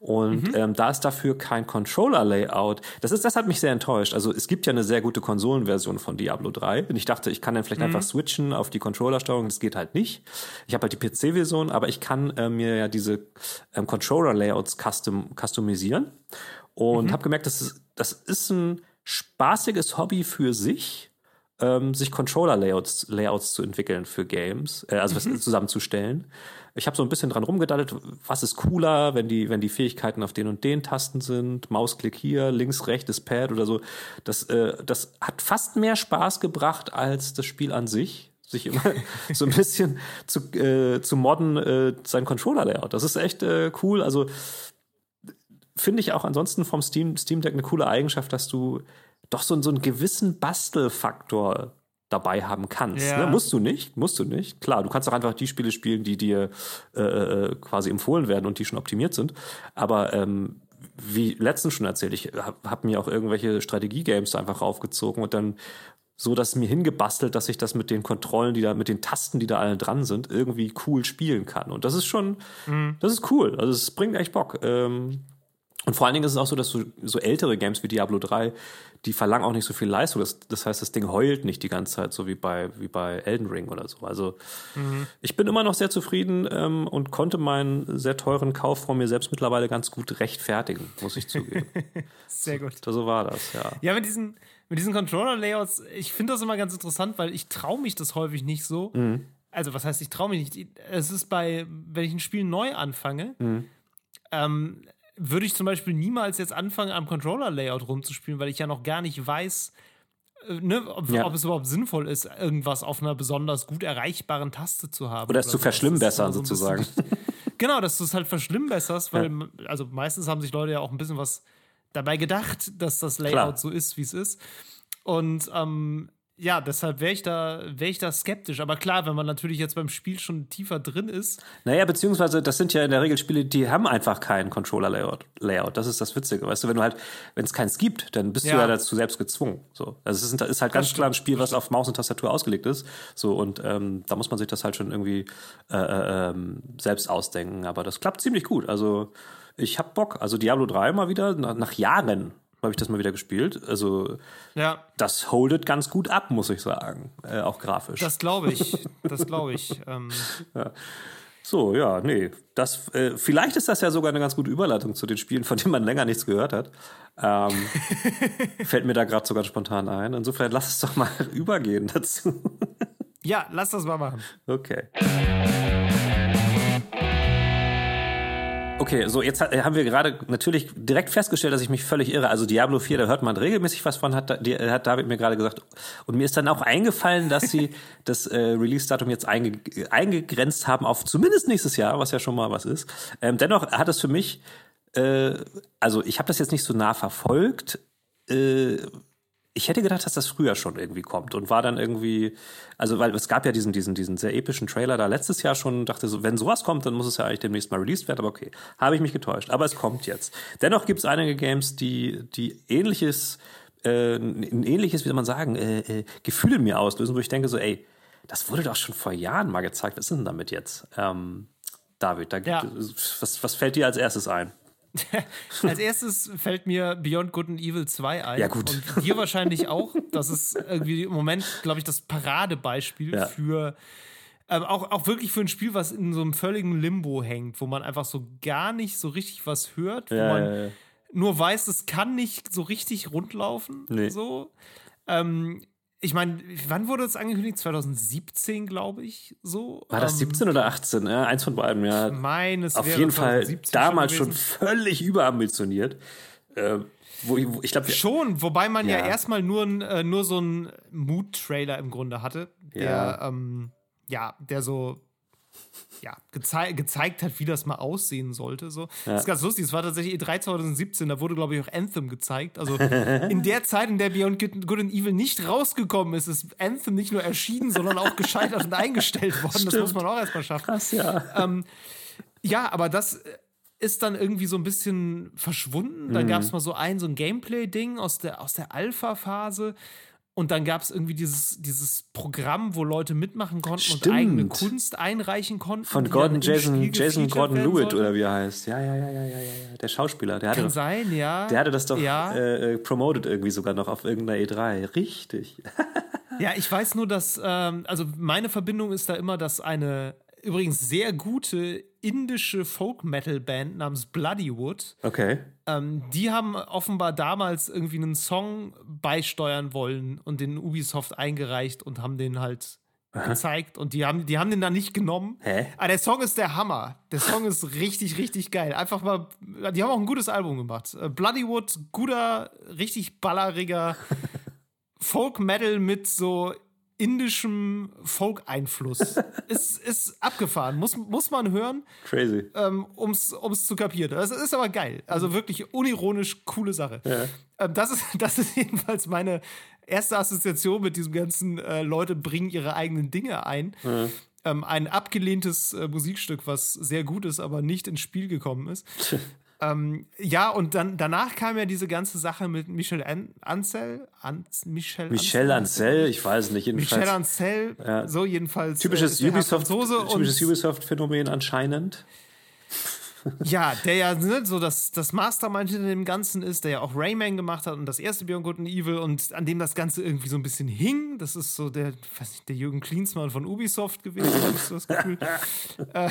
Speaker 1: und mhm. ähm, da ist dafür kein Controller-Layout. Das ist, das hat mich sehr enttäuscht. Also es gibt ja eine sehr gute Konsolenversion von Diablo 3. Und ich dachte, ich kann dann vielleicht mhm. einfach switchen auf die Controller-Steuerung. Das geht halt nicht. Ich habe halt die PC-Version, aber ich kann äh, mir ja diese ähm, Controller-Layouts custom, customisieren. Und mhm. habe gemerkt, das ist, das ist ein spaßiges Hobby für sich ähm, sich Controller-Layouts Layouts zu entwickeln für Games, äh, also mhm. zusammenzustellen. Ich habe so ein bisschen dran rumgedaddelt, was ist cooler, wenn die, wenn die Fähigkeiten auf den und den Tasten sind, Mausklick hier, links, rechts, Pad oder so. Das, äh, das hat fast mehr Spaß gebracht als das Spiel an sich sich immer <laughs> so ein bisschen zu, äh, zu modden, äh, sein Controller-Layout. Das ist echt äh, cool. Also finde ich auch ansonsten vom Steam, Steam Deck eine coole Eigenschaft, dass du doch so, so einen gewissen Bastelfaktor dabei haben kannst. Ja. Ne? Musst du nicht, musst du nicht. Klar, du kannst auch einfach die Spiele spielen, die dir äh, äh, quasi empfohlen werden und die schon optimiert sind. Aber ähm, wie letztens schon erzählt, ich habe hab mir auch irgendwelche Strategie-Games einfach raufgezogen und dann so dass mir hingebastelt, dass ich das mit den Kontrollen, die da, mit den Tasten, die da alle dran sind, irgendwie cool spielen kann. Und das ist schon, mhm. das ist cool. Also es bringt echt Bock. Ähm, und vor allen Dingen ist es auch so, dass so, so ältere Games wie Diablo 3, die verlangen auch nicht so viel Leistung. Das, das heißt, das Ding heult nicht die ganze Zeit, so wie bei, wie bei Elden Ring oder so. Also mhm. ich bin immer noch sehr zufrieden ähm, und konnte meinen sehr teuren Kauf von mir selbst mittlerweile ganz gut rechtfertigen, muss ich zugeben. <laughs>
Speaker 2: sehr gut.
Speaker 1: So, so war das, ja.
Speaker 2: Ja, mit diesen, mit diesen Controller-Layouts, ich finde das immer ganz interessant, weil ich traue mich das häufig nicht so. Mhm. Also, was heißt, ich traue mich nicht? Es ist bei, wenn ich ein Spiel neu anfange, mhm. ähm, würde ich zum Beispiel niemals jetzt anfangen, am Controller-Layout rumzuspielen, weil ich ja noch gar nicht weiß, äh, ne, ob, ja. ob, es überhaupt sinnvoll ist, irgendwas auf einer besonders gut erreichbaren Taste zu haben.
Speaker 1: Oder es zu verschlimmbessern, so sozusagen. <laughs>
Speaker 2: genau, dass du es halt verschlimmbesserst, weil, ja. also meistens haben sich Leute ja auch ein bisschen was dabei gedacht, dass das Layout Klar. so ist, wie es ist. Und ähm, ja, deshalb wäre ich, da, wär ich da skeptisch. Aber klar, wenn man natürlich jetzt beim Spiel schon tiefer drin ist.
Speaker 1: Naja, beziehungsweise das sind ja in der Regel Spiele, die haben einfach keinen Controller-Layout. Layout. Das ist das Witzige. Weißt du, wenn du halt, wenn es keins gibt, dann bist ja. du ja dazu selbst gezwungen. So. Also es ist, ist halt ganz klar ein Spiel, was auf Maus und Tastatur ausgelegt ist. So, und ähm, da muss man sich das halt schon irgendwie äh, äh, ähm, selbst ausdenken. Aber das klappt ziemlich gut. Also ich hab Bock. Also Diablo 3 mal wieder, nach, nach Jahren habe ich das mal wieder gespielt. Also ja. das holdet ganz gut ab, muss ich sagen. Äh, auch grafisch.
Speaker 2: Das glaube ich. <laughs> Das glaube ich. ähm.
Speaker 1: ja. So, ja, nee. Das, äh, vielleicht ist das ja sogar eine ganz gute Überleitung zu den Spielen, von denen man länger nichts gehört hat. Ähm, <laughs> fällt mir da gerade sogar spontan ein. Insofern lass es doch mal <laughs> übergehen dazu.
Speaker 2: ja, lass das mal machen.
Speaker 1: Okay. Okay, so jetzt haben wir gerade natürlich direkt festgestellt, dass ich mich völlig irre. Also Diablo 4, da hört man regelmäßig was von, hat, hat David mir gerade gesagt. Und mir ist dann auch eingefallen, dass sie <laughs> das äh, Release-Datum jetzt einge, eingegrenzt haben auf zumindest nächstes Jahr, was ja schon mal was ist. Ähm, dennoch hat es für mich, äh, also ich habe das jetzt nicht so nah verfolgt. Äh, ich hätte gedacht, dass das früher schon irgendwie kommt und war dann irgendwie, also weil es gab ja diesen, diesen, diesen sehr epischen Trailer da letztes Jahr schon, dachte so, wenn sowas kommt, dann muss es ja eigentlich demnächst mal released werden, aber okay, habe ich mich getäuscht. Aber es kommt jetzt. Dennoch gibt es einige Games, die, die ähnliches, äh, ein ähnliches, wie soll man sagen, äh, äh, Gefühl in mir auslösen, wo ich denke so, ey, das wurde doch schon vor Jahren mal gezeigt, was ist denn damit jetzt? Ähm, David, da ja. was, was fällt dir als erstes ein? <laughs>
Speaker 2: Als erstes fällt mir Beyond Good and Evil 2 ein.
Speaker 1: Ja, gut.
Speaker 2: Und dir wahrscheinlich auch. Das ist irgendwie im Moment, glaube ich, das Paradebeispiel ja. für. Ähm, auch, auch wirklich für ein Spiel, was in so einem völligen Limbo hängt, wo man einfach so gar nicht so richtig was hört, wo ja, man ja, nur weiß, es kann nicht so richtig rundlaufen. Nee. So. Ähm, ich meine, wann wurde das angekündigt? 2017, glaube ich, so.
Speaker 1: War das 17 ähm, oder 18? Ja, eins von beiden, ja.
Speaker 2: Meines
Speaker 1: Auf jeden Fall damals schon, schon, völlig überambitioniert. Äh, wo, wo, ich glaube
Speaker 2: schon, wobei man ja, ja erstmal nur, äh, nur so einen Mood-Trailer im Grunde hatte, der ja, ähm, ja der so ja, gezei gezeigt hat, wie das mal aussehen sollte. So. Ja. Das ist ganz lustig. Es war tatsächlich E3 2017, da wurde, glaube ich, auch Anthem gezeigt. Also <laughs> in der Zeit, in der Beyond Good and Evil nicht rausgekommen ist, ist Anthem nicht nur erschienen, sondern auch gescheitert und eingestellt worden. Stimmt. Das muss man auch erstmal schaffen.
Speaker 1: Krass, ja.
Speaker 2: Ähm, ja, aber das ist dann irgendwie so ein bisschen verschwunden. Dann mhm. gab es mal so ein, so ein Gameplay-Ding aus der, aus der Alpha-Phase. Und dann gab es irgendwie dieses, dieses Programm, wo Leute mitmachen konnten
Speaker 1: Stimmt.
Speaker 2: und eigene Kunst einreichen konnten.
Speaker 1: Von Gordon Jason, Jason Gordon Lewitt oder wie er heißt. Ja, ja, ja, ja, ja, ja. Der Schauspieler. Der hatte,
Speaker 2: Kann
Speaker 1: doch,
Speaker 2: sein, ja.
Speaker 1: der hatte das doch
Speaker 2: Ja.
Speaker 1: äh, promoted irgendwie sogar noch auf irgendeiner E3. Richtig. <laughs>
Speaker 2: Ja, ich weiß nur, dass, ähm, also meine Verbindung ist da immer, dass eine übrigens sehr gute indische Folk-Metal-Band namens Bloodywood,
Speaker 1: Okay.
Speaker 2: ähm, die haben offenbar damals irgendwie einen Song beisteuern wollen und den Ubisoft eingereicht und haben den halt gezeigt und die haben, die haben den dann nicht genommen.
Speaker 1: Hä?
Speaker 2: Aber der Song ist der Hammer. Der Song ist richtig, richtig geil. Einfach mal, die haben auch ein gutes Album gemacht. Äh, Bloodywood, guter, richtig balleriger <laughs> Folk-Metal mit so indischem Folk-Einfluss. <laughs> ist, ist abgefahren. Muss, muss man hören,
Speaker 1: Crazy.
Speaker 2: ähm, um es zu kapieren. Das ist aber geil. Also wirklich unironisch coole Sache. Ähm, das, ist, <laughs> das ist jedenfalls meine erste Assoziation mit diesem ganzen äh, Leute bringen ihre eigenen Dinge ein. Ähm, ein abgelehntes äh, Musikstück, was sehr gut ist, aber nicht ins Spiel gekommen ist. Ähm, ja, und dann danach kam ja diese ganze Sache mit Michel An Ancel. An Michel,
Speaker 1: Michel Ancel, ich weiß nicht, jedenfalls.
Speaker 2: Michel Ancel,
Speaker 1: Ja.
Speaker 2: so jedenfalls. äh,
Speaker 1: Typisches
Speaker 2: der Herr
Speaker 1: Ubisoft, Ubisoft-Phänomen anscheinend. <laughs>
Speaker 2: Ja, der ja ne, so das, das Mastermind hinter dem Ganzen ist, der ja auch Rayman gemacht hat und das erste Beyond Good and Evil und an dem das Ganze irgendwie so ein bisschen hing. Das ist so der, weiß nicht, der Jürgen Klinsmann von Ubisoft gewesen, habe ich so das Gefühl. <laughs> äh,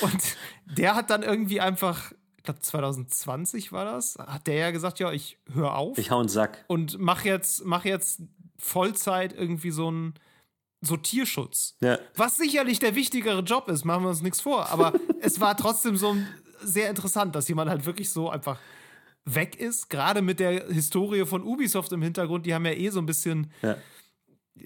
Speaker 2: und der hat dann irgendwie einfach, glaube 2020 war das, hat der ja gesagt, ja, ich höre auf
Speaker 1: Ich hau einen Sack.
Speaker 2: und mach jetzt, mach jetzt Vollzeit irgendwie so ein so Tierschutz.
Speaker 1: Ja.
Speaker 2: Was sicherlich der wichtigere Job ist, machen wir uns nichts vor. Aber <laughs> es war trotzdem so sehr interessant, dass jemand halt wirklich so einfach weg ist. Gerade mit der Historie von Ubisoft im Hintergrund, die haben ja eh so ein bisschen,
Speaker 1: Ja.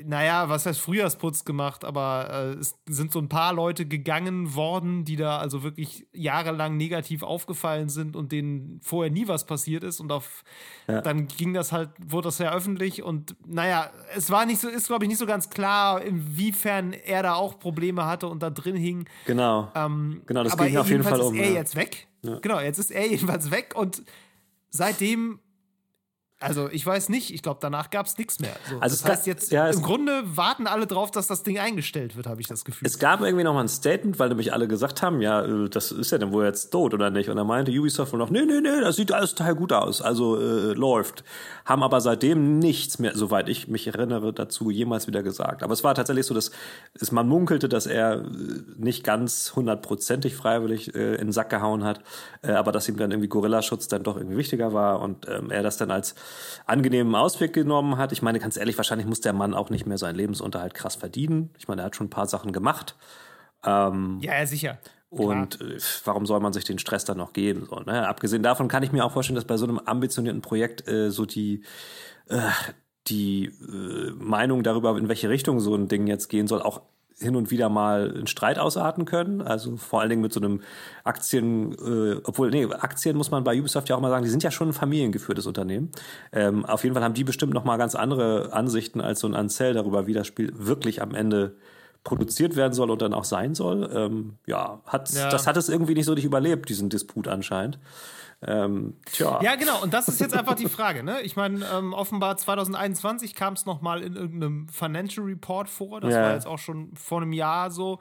Speaker 2: Naja, was heißt Frühjahrsputz gemacht, aber äh, es sind so ein paar Leute gegangen worden, die da also wirklich jahrelang negativ aufgefallen sind und denen vorher nie was passiert ist und auf
Speaker 1: Ja.
Speaker 2: dann ging das halt, wurde das ja öffentlich und naja, es war nicht so, ist glaube ich nicht so ganz klar, inwiefern er da auch Probleme hatte und da drin hing.
Speaker 1: Genau.
Speaker 2: Ähm,
Speaker 1: Genau, das
Speaker 2: aber
Speaker 1: ging auf jeden Fall um,
Speaker 2: Ist er
Speaker 1: ja.
Speaker 2: jetzt weg. Genau, jetzt ist er <laughs> jedenfalls weg und seitdem. Also, ich weiß nicht, ich glaube, danach gab es nichts mehr. So,
Speaker 1: Also
Speaker 2: das heißt, jetzt
Speaker 1: ja,
Speaker 2: im Grunde warten alle drauf, dass das Ding eingestellt wird, habe ich das Gefühl.
Speaker 1: Es gab irgendwie noch mal ein Statement, weil nämlich alle gesagt haben, ja, äh, das ist ja dann wohl jetzt tot oder nicht. Und da meinte Ubisoft wohl noch, nee, nee, nee, das sieht alles total gut aus. Also äh, läuft. Haben aber seitdem nichts mehr, soweit ich mich erinnere, dazu jemals wieder gesagt. Aber es war tatsächlich so, dass es, man munkelte, dass er äh, nicht ganz hundertprozentig freiwillig äh, in den Sack gehauen hat, äh, aber dass ihm dann irgendwie Gorillaschutz dann doch irgendwie wichtiger war und ähm, er das dann als angenehmen Ausweg genommen hat. Ich meine, ganz ehrlich, wahrscheinlich muss der Mann auch nicht mehr seinen Lebensunterhalt krass verdienen. Ich meine, er hat schon ein paar Sachen gemacht. Ähm,
Speaker 2: ja, ja, sicher.
Speaker 1: und äh, warum soll man sich den Stress dann noch geben? So, ne? Abgesehen davon kann ich mir auch vorstellen, dass bei so einem ambitionierten Projekt äh, so die, äh, die äh, Meinung darüber, in welche Richtung so ein Ding jetzt gehen soll, auch hin und wieder mal in Streit ausarten können. Also vor allen Dingen mit so einem Aktien, äh, obwohl, nee, Aktien muss man bei Ubisoft ja auch mal sagen, die sind ja schon ein familiengeführtes Unternehmen. Ähm, auf jeden Fall haben die bestimmt noch mal ganz andere Ansichten als so ein Ansel darüber, wie das Spiel wirklich am Ende produziert werden soll und dann auch sein soll. Ähm, ja, hat,
Speaker 2: Ja.
Speaker 1: das hat es irgendwie nicht so richtig überlebt, diesen Disput anscheinend. Ähm, tja.
Speaker 2: Ja, genau. Und das ist jetzt einfach die Frage. Ne? Ich meine, ähm, offenbar 2021 kam es noch mal in irgendeinem Financial Report vor. Das
Speaker 1: Ja.
Speaker 2: war jetzt auch schon vor einem Jahr so.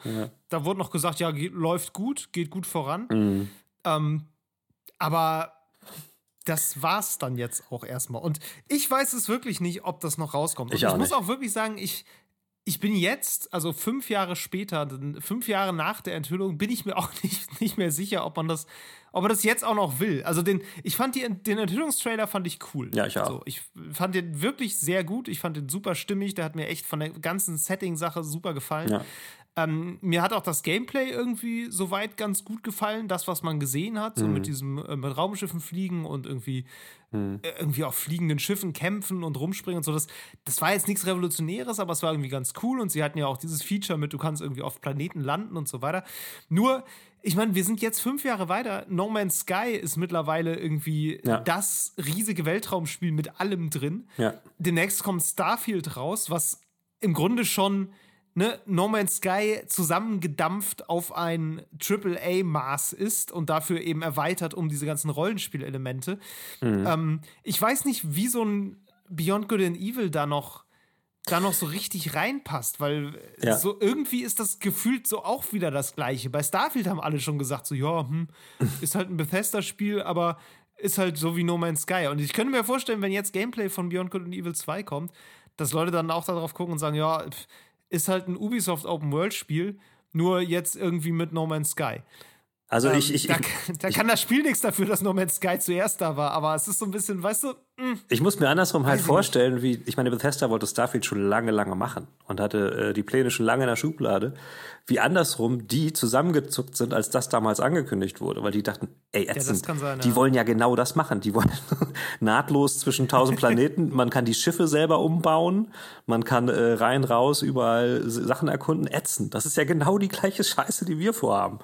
Speaker 2: Da wurde noch gesagt, ja, geht, läuft gut, geht gut voran.
Speaker 1: Mhm.
Speaker 2: Ähm, aber das war's dann jetzt auch erstmal. Und ich weiß es wirklich nicht, ob das noch rauskommt. Und
Speaker 1: Ich
Speaker 2: ich muss auch wirklich sagen, ich, ich bin jetzt, also fünf Jahre später, fünf Jahre nach der Enthüllung, bin ich mir auch <laughs> nicht, nicht mehr sicher, ob man das, ob man das jetzt auch noch will. Also den, ich fand die, den Enthüllungstrailer fand ich cool.
Speaker 1: Ja, ich auch.
Speaker 2: So, ich fand den wirklich sehr gut. Ich fand den super stimmig. Der hat mir echt von der ganzen Setting-Sache super gefallen.
Speaker 1: Ja.
Speaker 2: Ähm, mir hat auch das Gameplay irgendwie soweit ganz gut gefallen, das, was man gesehen hat, so
Speaker 1: Mhm.
Speaker 2: mit diesem äh, mit Raumschiffen fliegen und irgendwie,
Speaker 1: Mhm.
Speaker 2: äh, irgendwie auf fliegenden Schiffen kämpfen und rumspringen und so. Das, das war jetzt nichts Revolutionäres, aber es war irgendwie ganz cool und sie hatten ja auch dieses Feature mit, du kannst irgendwie auf Planeten landen und so weiter. Nur, ich meine, wir sind jetzt fünf Jahre weiter. No Man's Sky ist mittlerweile irgendwie
Speaker 1: Ja.
Speaker 2: das riesige Weltraumspiel mit allem drin.
Speaker 1: Ja.
Speaker 2: Demnächst kommt Starfield raus, was im Grunde schon ne, No Man's Sky zusammengedampft auf ein AAA-Maß ist und dafür eben erweitert um diese ganzen Rollenspielelemente. Ähm, ich weiß nicht, wie so ein Beyond Good and Evil da noch da noch so richtig reinpasst, weil ja. so irgendwie ist das gefühlt so auch wieder das Gleiche. Bei Starfield haben alle schon gesagt, so, ja, hm, <laughs> ist halt ein Bethesda-Spiel, aber ist halt so wie No Man's Sky. Und ich könnte mir vorstellen, wenn jetzt Gameplay von Beyond Good and Evil 2 kommt, dass Leute dann auch darauf gucken und sagen, ja, ist halt ein Ubisoft Open World Spiel, nur jetzt irgendwie mit No Man's Sky.
Speaker 1: Also ähm, ich, ich,
Speaker 2: da,
Speaker 1: ich, <laughs>
Speaker 2: da kann das Spiel nichts dafür, dass No Man's Sky zuerst da war, aber es ist so ein bisschen, weißt du.
Speaker 1: Ich muss mir andersrum halt vorstellen, wie, ich meine, Bethesda wollte Starfield schon lange, lange machen und hatte äh, die Pläne schon lange in der Schublade, wie andersrum die zusammengezuckt sind, als das damals angekündigt wurde, weil die dachten, ey, ätzend, ja, sein, die ja. wollen ja genau das machen, die wollen <laughs> nahtlos zwischen tausend <laughs> Planeten, man kann die Schiffe selber umbauen, man kann äh, rein, raus, überall Sachen erkunden, ätzend, das ist ja genau die gleiche Scheiße, die wir vorhaben.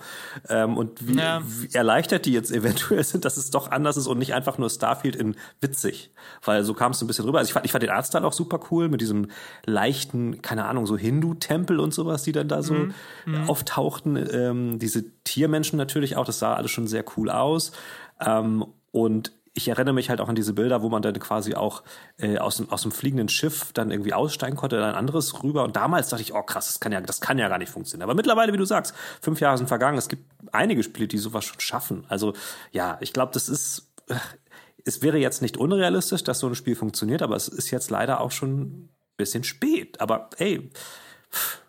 Speaker 1: Ähm, und wie, ja. wie erleichtert die jetzt eventuell <laughs> sind, dass es doch anders ist und nicht einfach nur Starfield in witzig weil so kam es ein bisschen rüber. Also ich fand, ich fand den Artstyle auch super cool mit diesem leichten, keine Ahnung, so Hindu-Tempel und sowas, die dann da so mhm. mhm. auftauchten. Ähm, diese Tiermenschen natürlich auch, das sah alles schon sehr cool aus. Ähm, und ich erinnere mich halt auch an diese Bilder, wo man dann quasi auch äh, aus, dem, aus dem fliegenden Schiff dann irgendwie aussteigen konnte, dann ein anderes rüber. Und damals dachte ich, oh krass, das kann ja, das kann ja gar nicht funktionieren. Aber mittlerweile, wie du sagst, fünf Jahre sind vergangen. Es gibt einige Spiele, die sowas schon schaffen. Also ja, ich glaube, das ist es wäre jetzt nicht unrealistisch, dass so ein Spiel funktioniert, aber es ist jetzt leider auch schon ein bisschen spät. Aber ey,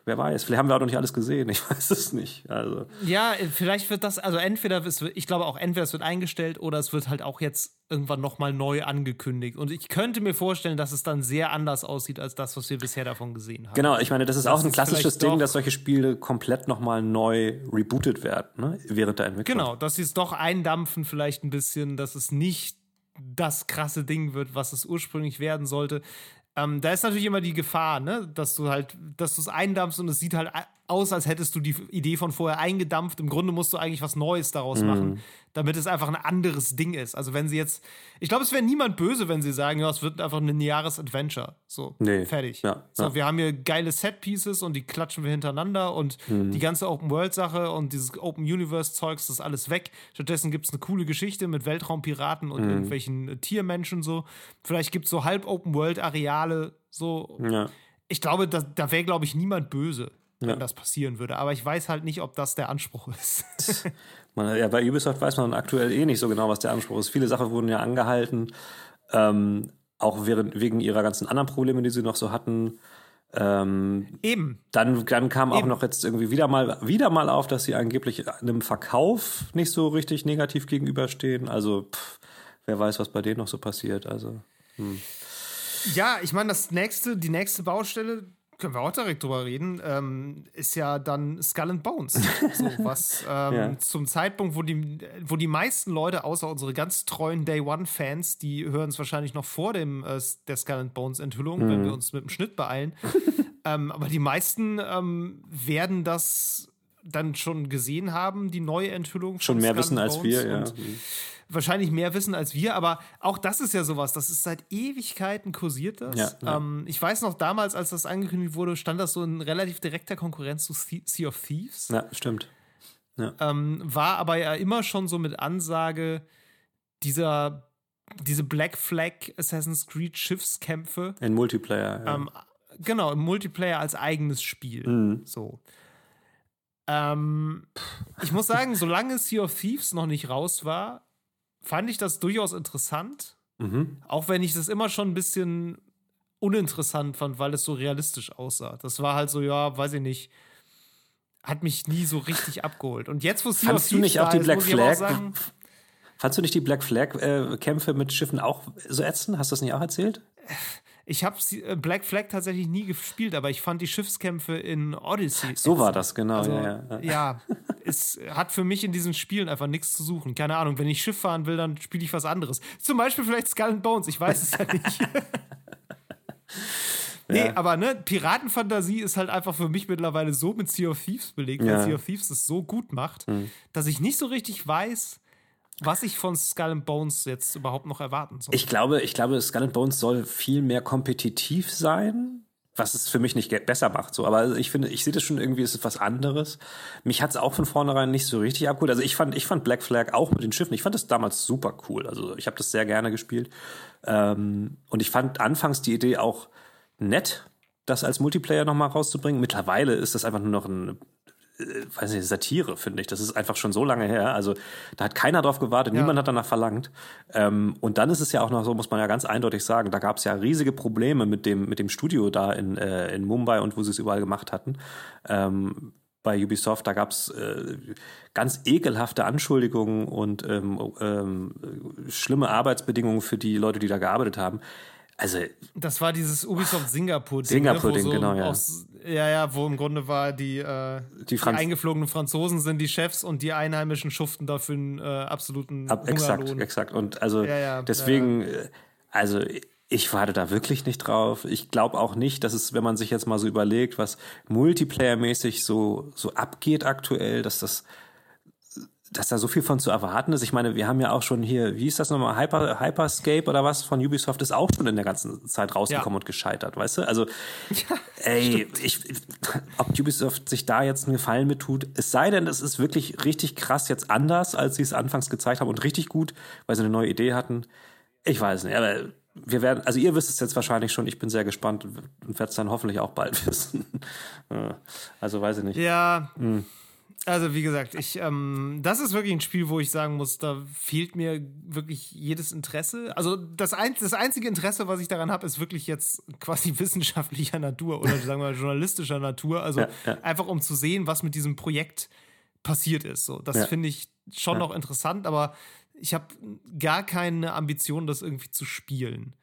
Speaker 1: wer weiß, vielleicht haben wir auch noch nicht alles gesehen, ich <laughs> weiß es nicht. Also.
Speaker 2: Ja, vielleicht wird das, also entweder, ich glaube auch, entweder es wird eingestellt oder es wird halt auch jetzt irgendwann nochmal neu angekündigt. Und ich könnte mir vorstellen, dass es dann sehr anders aussieht als das, was wir bisher davon gesehen haben.
Speaker 1: Genau, ich meine, das ist das auch ein klassisches Ding, dass solche Spiele komplett nochmal neu rebootet werden, ne? während der Entwicklung.
Speaker 2: Genau, dass sie es doch eindampfen vielleicht ein bisschen, dass es nicht das krasse Ding wird, was es ursprünglich werden sollte. Ähm, da ist natürlich immer die Gefahr, ne, dass du halt, dass du es eindampfst und es sieht halt aus, als hättest du die Idee von vorher eingedampft. Im Grunde musst du eigentlich was Neues daraus mhm. machen, damit es einfach ein anderes Ding ist. Also wenn sie jetzt, ich glaube, es wäre niemand böse, wenn sie sagen, ja, es wird einfach ein lineares Adventure. So, nee. fertig. Ja, so, ja. wir haben hier geile Set-Pieces und die klatschen wir hintereinander und mhm. die ganze Open-World-Sache und dieses Open-Universe-Zeugs, das ist alles weg. Stattdessen gibt es eine coole Geschichte mit Weltraumpiraten und mhm. irgendwelchen Tiermenschen so. Vielleicht gibt es so halb Open-World-Areale so. Ja. Ich glaube, da, da wäre, glaube ich, niemand böse wenn ja. das passieren würde. Aber ich weiß halt nicht, ob das der Anspruch <laughs> ist.
Speaker 1: man, ja, bei Ubisoft weiß man aktuell eh nicht so genau, was der Anspruch ist. Viele Sachen wurden ja angehalten, ähm, auch während, wegen ihrer ganzen anderen Probleme, die sie noch so hatten. Ähm,
Speaker 2: Eben.
Speaker 1: Dann, dann kam Eben. auch noch jetzt irgendwie wieder mal, wieder mal auf, dass sie angeblich einem Verkauf nicht so richtig negativ gegenüberstehen. Also, pff, wer weiß, was bei denen noch so passiert. Also, hm.
Speaker 2: Ja, ich meine, das nächste, die nächste Baustelle, können wir auch direkt drüber reden, ähm, ist ja dann Skull and Bones. <laughs> so, was ähm, ja. zum Zeitpunkt, wo die, wo die meisten Leute, außer unsere ganz treuen Day One-Fans, die hören es wahrscheinlich noch vor dem, äh, der Skull and Bones-Enthüllung, mhm. wenn wir uns mit dem Schnitt beeilen. <laughs> ähm, aber die meisten ähm, werden das dann schon gesehen haben, die neue Enthüllung.
Speaker 1: Schon mehr wissen als wir, ja.
Speaker 2: Mhm wahrscheinlich mehr wissen als wir, aber auch das ist ja sowas, das ist seit Ewigkeiten kursiert das. Ja, ja. Ähm, ich weiß noch damals, als das angekündigt wurde, stand das so in relativ direkter Konkurrenz zu Sea of Thieves.
Speaker 1: Ja, stimmt.
Speaker 2: Ja. Ähm, war aber ja immer schon so mit Ansage dieser diese Black Flag Assassin's Creed Schiffskämpfe.
Speaker 1: In Multiplayer.
Speaker 2: Ja. Ähm, genau, im Multiplayer als eigenes Spiel. Mhm. So. Ähm, ich muss sagen, solange Sea of Thieves noch nicht raus war, fand ich das durchaus interessant. Mhm. Auch wenn ich das immer schon ein bisschen uninteressant fand, weil es so realistisch aussah. Das war halt so, ja, weiß ich nicht, hat mich nie so richtig abgeholt. Und jetzt, wo
Speaker 1: Sea Fandst du nicht auch die ist, Black Flag? Sagen, Fandst du nicht die Black Flag äh, mit Schiffen auch so ätzend? Hast du das nicht auch erzählt?
Speaker 2: Ich habe äh, Black Flag tatsächlich nie gespielt, aber ich fand die Schiffskämpfe in Odyssey.
Speaker 1: So war das, genau. Also,
Speaker 2: ja, ja. ja, es hat für mich in diesen Spielen einfach nichts zu suchen. Keine Ahnung, wenn ich Schiff fahren will, dann spiele ich was anderes. Zum Beispiel vielleicht Skull and Bones, ich weiß es ja nicht. <laughs> <laughs> Nee, ja. aber ne, Piratenfantasie ist halt einfach für mich mittlerweile so mit Sea of Thieves belegt, ja. weil Sea of Thieves es so gut macht, mhm. dass ich nicht so richtig weiß, was ich von Skull and Bones jetzt überhaupt noch erwarten soll.
Speaker 1: Ich glaube, ich glaube, Skull and Bones soll viel mehr kompetitiv sein, was es für mich nicht besser macht. So, aber ich finde, ich sehe das schon irgendwie, ist es was anderes. Mich hat es auch von vornherein nicht so richtig abgeholt. Also ich fand, ich fand Black Flag auch mit den Schiffen. Ich fand das damals super cool. Also ich habe das sehr gerne gespielt ähm, und ich fand anfangs die Idee auch nett das als Multiplayer nochmal rauszubringen. Mittlerweile ist das einfach nur noch ein weiß nicht, Satire, finde ich. Das ist einfach schon so lange her. Also da hat keiner drauf gewartet, ja. niemand hat danach verlangt. Ähm, und dann ist es ja auch noch so, muss man ja ganz eindeutig sagen, da gab es ja riesige Probleme mit dem, mit dem Studio da in, äh, in Mumbai und wo sie es überall gemacht hatten. Ähm, bei Ubisoft, da gab es äh, ganz ekelhafte Anschuldigungen und ähm, ähm, schlimme Arbeitsbedingungen für die Leute, die da gearbeitet haben. Also
Speaker 2: das war dieses Ubisoft Singapur Ding,
Speaker 1: Singapur Ding, ne? so genau, ja.
Speaker 2: Aus, ja, ja, wo im Grunde war die, äh, die, die, eingeflogenen Franzosen sind die Chefs und die Einheimischen schuften dafür einen äh, absoluten Ab,
Speaker 1: Exakt, exakt. Und also ja, ja, deswegen, ja. Äh, also ich warte da wirklich nicht drauf. Ich glaube auch nicht, dass es, wenn man sich jetzt mal so überlegt, was Multiplayer-mäßig so, so abgeht aktuell, dass das dass da so viel von zu erwarten ist. Ich meine, wir haben ja auch schon hier, wie ist das nochmal, Hyper, Hyperscape oder was von Ubisoft ist auch schon in der ganzen Zeit rausgekommen ja. und gescheitert, weißt du? Also, ja, ey, ich, ob Ubisoft sich da jetzt einen Gefallen mit tut, es sei denn, es ist wirklich richtig krass jetzt anders, als sie es anfangs gezeigt haben und richtig gut, weil sie eine neue Idee hatten. Ich weiß nicht, aber wir werden, also ihr wisst es jetzt wahrscheinlich schon, ich bin sehr gespannt und werde es dann hoffentlich auch bald <laughs> wissen. also weiß ich nicht.
Speaker 2: Ja. Hm. Also wie gesagt, ich, ähm, das ist wirklich ein Spiel, wo ich sagen muss, da fehlt mir wirklich jedes Interesse. Also das, ein, das einzige Interesse, was ich daran habe, ist wirklich jetzt quasi <laughs> wissenschaftlicher Natur oder <laughs> sagen wir mal journalistischer Natur. Also ja, ja. einfach um zu sehen, was mit diesem Projekt passiert ist. So, das ja. finde ich schon noch interessant, aber ich habe gar keine Ambition, das irgendwie zu spielen.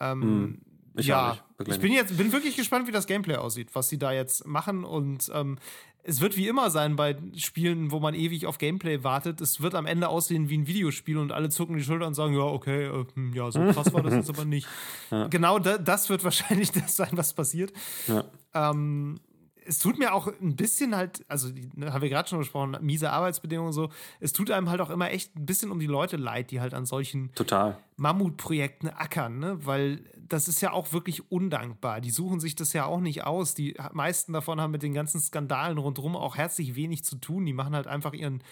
Speaker 2: Ähm, hm. Ich ja, ich bin jetzt bin wirklich gespannt, wie das Gameplay aussieht, was sie da jetzt machen und ähm, es wird wie immer sein bei Spielen, wo man ewig auf Gameplay wartet. Es wird am Ende aussehen wie ein Videospiel und alle zucken die Schulter und sagen, ja, okay, äh, hm, ja, so krass war das jetzt aber nicht. <laughs> Ja. Genau da, das wird wahrscheinlich <laughs> das sein, was passiert. Ja. Ähm, es tut mir auch ein bisschen halt, also ne, haben wir gerade schon besprochen, miese Arbeitsbedingungen und so. Es tut einem halt auch immer echt ein bisschen um die Leute leid, die halt an solchen
Speaker 1: Total.
Speaker 2: Mammutprojekten ackern, ne? Weil das ist ja auch wirklich undankbar. Die suchen sich das ja auch nicht aus. Die meisten davon haben mit den ganzen Skandalen rundherum auch herzlich wenig zu tun. Die machen halt einfach ihren,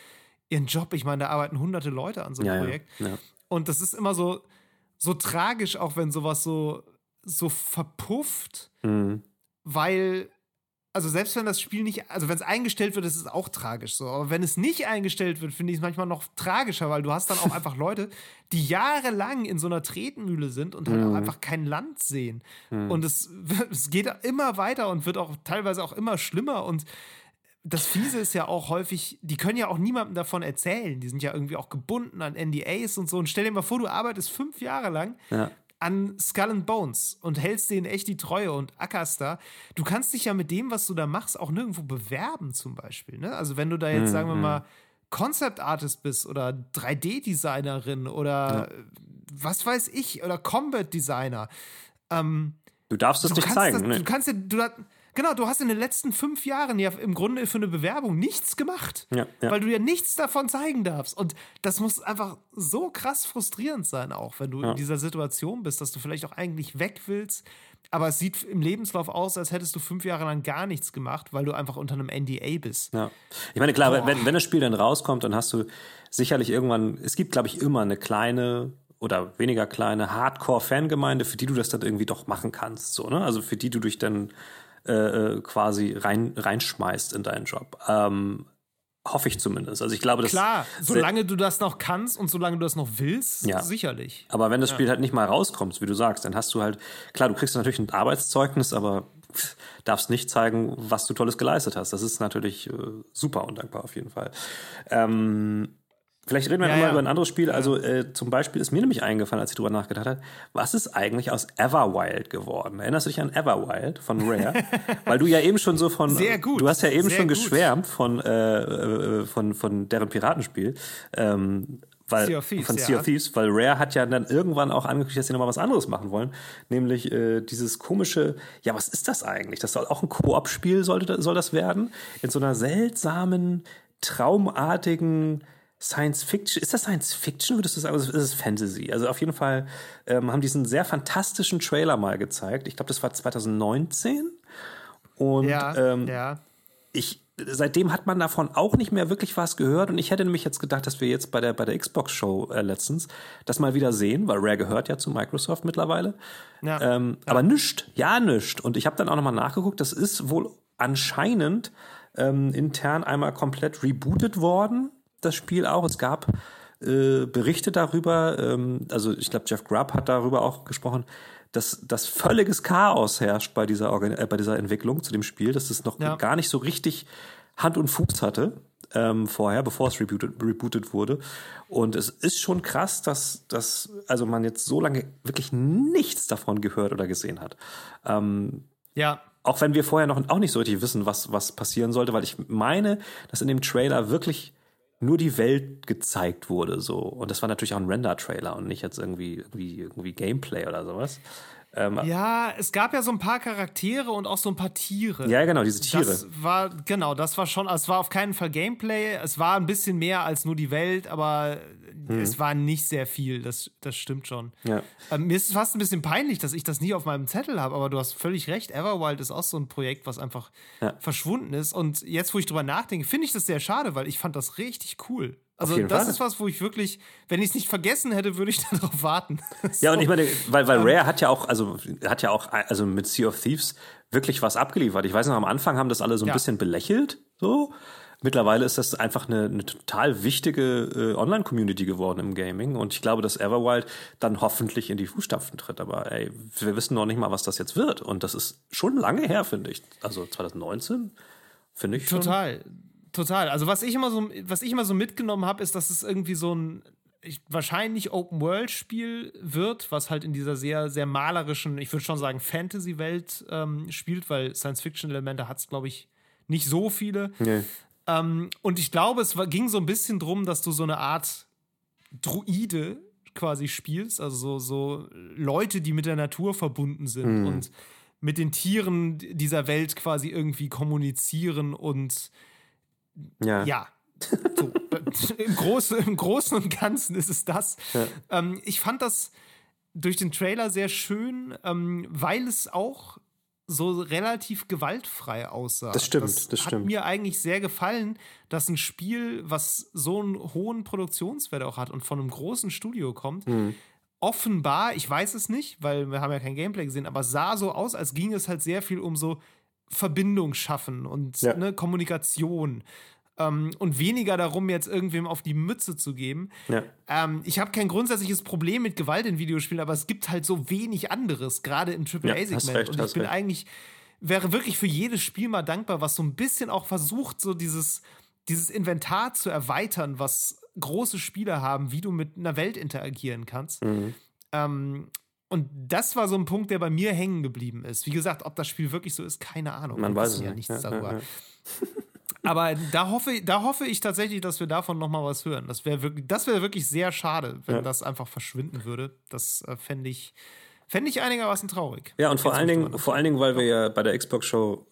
Speaker 2: ihren Job. Ich meine, da arbeiten hunderte Leute an so einem ja, Projekt. Ja, ja. Und das ist immer so, so tragisch, auch wenn sowas so, so verpufft, mhm. weil also selbst wenn das Spiel nicht, also wenn es eingestellt wird, ist es auch tragisch so. Aber wenn es nicht eingestellt wird, finde ich es manchmal noch tragischer, weil du hast dann auch einfach Leute, die jahrelang in so einer Tretmühle sind und halt mhm. auch einfach kein Land sehen. Mhm. Und es, <laughs> es geht immer weiter und wird auch teilweise auch immer schlimmer und das Fiese ist ja auch häufig, die können ja auch niemandem davon erzählen. Die sind ja irgendwie auch gebunden an NDAs und so. Und stell dir mal vor, du arbeitest fünf Jahre lang ja an Skull and Bones und hältst denen echt die Treue und ackerst da. Du kannst dich ja mit dem, was du da machst, auch nirgendwo bewerben, zum Beispiel. Ne? Also, wenn du da jetzt, mhm. sagen wir mal, Concept Artist bist oder 3D-Designerin oder ja. was weiß ich, oder Combat Designer. Ähm,
Speaker 1: du darfst es nicht zeigen. Das,
Speaker 2: ne? Du kannst ja, du, Genau, du hast in den letzten fünf Jahren ja im Grunde für eine Bewerbung nichts gemacht, ja, ja. weil du ja nichts davon zeigen darfst. Und das muss einfach so krass frustrierend sein, auch wenn du ja. in dieser Situation bist, dass du vielleicht auch eigentlich weg willst. Aber es sieht im Lebenslauf aus, als hättest du fünf Jahre lang gar nichts gemacht, weil du einfach unter einem NDA bist.
Speaker 1: Ja. Ich meine, klar, wenn, wenn das Spiel dann rauskommt, dann hast du sicherlich irgendwann, es gibt, glaube ich, immer eine kleine oder weniger kleine Hardcore-Fangemeinde, für die du das dann irgendwie doch machen kannst. So, ne? Also für die du dich dann äh, äh, quasi rein, reinschmeißt in deinen Job. Ähm, hoffe ich zumindest. Also ich glaube,
Speaker 2: das klar, solange du das noch kannst und solange du das noch willst, ja. sicherlich.
Speaker 1: Aber wenn das Spiel ja. halt nicht mal rauskommt, wie du sagst, dann hast du halt klar, du kriegst natürlich ein Arbeitszeugnis, aber darfst nicht zeigen, was du tolles geleistet hast. Das ist natürlich äh, super undankbar auf jeden Fall. Ähm, Vielleicht reden wir ja, mal ja. über ein anderes Spiel. Also äh, zum Beispiel ist mir nämlich eingefallen, als ich drüber nachgedacht habe, was ist eigentlich aus Everwild geworden? Erinnerst du dich an Everwild von Rare? <laughs> Weil du ja eben schon so von,
Speaker 2: Sehr gut.
Speaker 1: du hast ja eben Sehr schon gut. geschwärmt von, äh, äh, von von deren Piratenspiel. Ähm, weil, sea of Thieves, von Sea ja. of Thieves, weil Rare hat ja dann irgendwann auch angekündigt, dass sie nochmal was anderes machen wollen. Nämlich äh, dieses komische, ja, was ist das eigentlich? Das soll auch ein Koop-Spiel, soll das werden? In so einer seltsamen, traumartigen Science Fiction. Ist das Science Fiction? Würdest du sagen? Also ist es Fantasy? Also auf jeden Fall ähm, haben diesen sehr fantastischen Trailer mal gezeigt. Ich glaube, das war 2019. Und
Speaker 2: ja,
Speaker 1: ähm,
Speaker 2: ja.
Speaker 1: ich seitdem hat man davon auch nicht mehr wirklich was gehört. Und ich hätte nämlich jetzt gedacht, dass wir jetzt bei der, bei der Xbox-Show äh, letztens das mal wieder sehen, weil Rare gehört ja zu Microsoft mittlerweile. Ja. Ähm, ja. Aber nischt, ja, nischt. Und ich habe dann auch nochmal nachgeguckt, das ist wohl anscheinend ähm, intern einmal komplett rebootet worden, das Spiel auch. Es gab äh, Berichte darüber, ähm, also ich glaube, Jeff Grubb hat darüber auch gesprochen, dass, dass völliges Chaos herrscht bei dieser, Organ äh, bei dieser Entwicklung zu dem Spiel, dass es noch ja. gar nicht so richtig Hand und Fuß hatte ähm, vorher, bevor es rebootet, rebootet wurde. Und es ist schon krass, dass, dass also man jetzt so lange wirklich nichts davon gehört oder gesehen hat. Ähm,
Speaker 2: ja.
Speaker 1: Auch wenn wir vorher noch auch nicht so richtig wissen, was, was passieren sollte, weil ich meine, dass in dem Trailer wirklich nur die Welt gezeigt wurde so und das war natürlich auch ein Render-Trailer und nicht jetzt irgendwie irgendwie, irgendwie Gameplay oder sowas.
Speaker 2: Ähm, ja, es gab ja so ein paar Charaktere und auch so ein paar Tiere.
Speaker 1: Ja, genau, diese Tiere.
Speaker 2: Das war, genau, das war schon, es war auf keinen Fall Gameplay. Es war ein bisschen mehr als nur die Welt, aber hm. es war nicht sehr viel. Das, das stimmt schon.
Speaker 1: Ja.
Speaker 2: Ähm, mir ist es fast ein bisschen peinlich, dass ich das nie auf meinem Zettel habe, aber du hast völlig recht. Everwild ist auch so ein Projekt, was einfach ja. verschwunden ist. Und jetzt, wo ich drüber nachdenke, finde ich das sehr schade, weil ich fand das richtig cool. Also das Fall. ist was, wo ich wirklich, wenn ich es nicht vergessen hätte, würde ich <laughs> darauf warten.
Speaker 1: so. Ja, und ich meine, weil, weil Rare hat ja auch, also hat ja auch, also mit Sea of Thieves wirklich was abgeliefert. Ich weiß noch, am Anfang haben das alle so ein ja. bisschen belächelt, so. Mittlerweile ist das einfach eine, eine total wichtige äh, Online-Community geworden im Gaming und ich glaube, dass Everwild dann hoffentlich in die Fußstapfen tritt. Aber ey, wir wissen noch nicht mal, was das jetzt wird und das ist schon lange her, finde ich. Also 2019, finde ich.
Speaker 2: Total. Schon total. Also was ich immer so, was ich immer so mitgenommen habe, ist, dass es irgendwie so ein ich, wahrscheinlich Open-World-Spiel wird, was halt in dieser sehr, sehr malerischen, ich würde schon sagen, Fantasy-Welt ähm, spielt, weil Science-Fiction-Elemente hat es, glaube ich, nicht so viele. Nee. Ähm, und ich glaube, es ging so ein bisschen drum, dass du so eine Art Druide quasi spielst, also so, so Leute, die mit der Natur verbunden sind mhm. und mit den Tieren dieser Welt quasi irgendwie kommunizieren und
Speaker 1: ja.
Speaker 2: Ja. So, im, Großen, Im Großen und Ganzen ist es das. Ja. Ähm, ich fand das durch den Trailer sehr schön, ähm, weil es auch so relativ gewaltfrei aussah.
Speaker 1: Das stimmt, das,
Speaker 2: das
Speaker 1: hat
Speaker 2: mir eigentlich sehr gefallen, dass ein Spiel, was so einen hohen Produktionswert auch hat und von einem großen Studio kommt, mhm. offenbar, ich weiß es nicht, weil wir haben ja kein Gameplay gesehen, aber sah so aus, als ging es halt sehr viel um so Verbindung schaffen und ja. ne, Kommunikation. Ähm, und weniger darum, jetzt irgendwem auf die Mütze zu geben.
Speaker 1: Ja.
Speaker 2: Ähm, ich habe kein grundsätzliches Problem mit Gewalt in Videospielen, aber es gibt halt so wenig anderes, gerade im AAA-Segment. Und ich bin recht. eigentlich, wäre wirklich für jedes Spiel mal dankbar, was so ein bisschen auch versucht, so dieses, dieses Inventar zu erweitern, was große Spiele haben, wie du mit einer Welt interagieren kannst. Mhm. Ähm, und das war so ein Punkt, der bei mir hängen geblieben ist. Wie gesagt, ob das Spiel wirklich so ist, keine Ahnung.
Speaker 1: Man weiß
Speaker 2: ja
Speaker 1: nichts
Speaker 2: ja, darüber. Ja, ja. <laughs> Aber da hoffe, da hoffe ich tatsächlich, dass wir davon noch mal was hören. Das wäre wirklich, das wäre wirklich sehr schade, wenn das einfach verschwinden würde. Das äh, fände ich, fände ich einigermaßen traurig.
Speaker 1: Ja, und vor allen Dingen, vor allen Dingen, weil wir ja bei der Xbox Show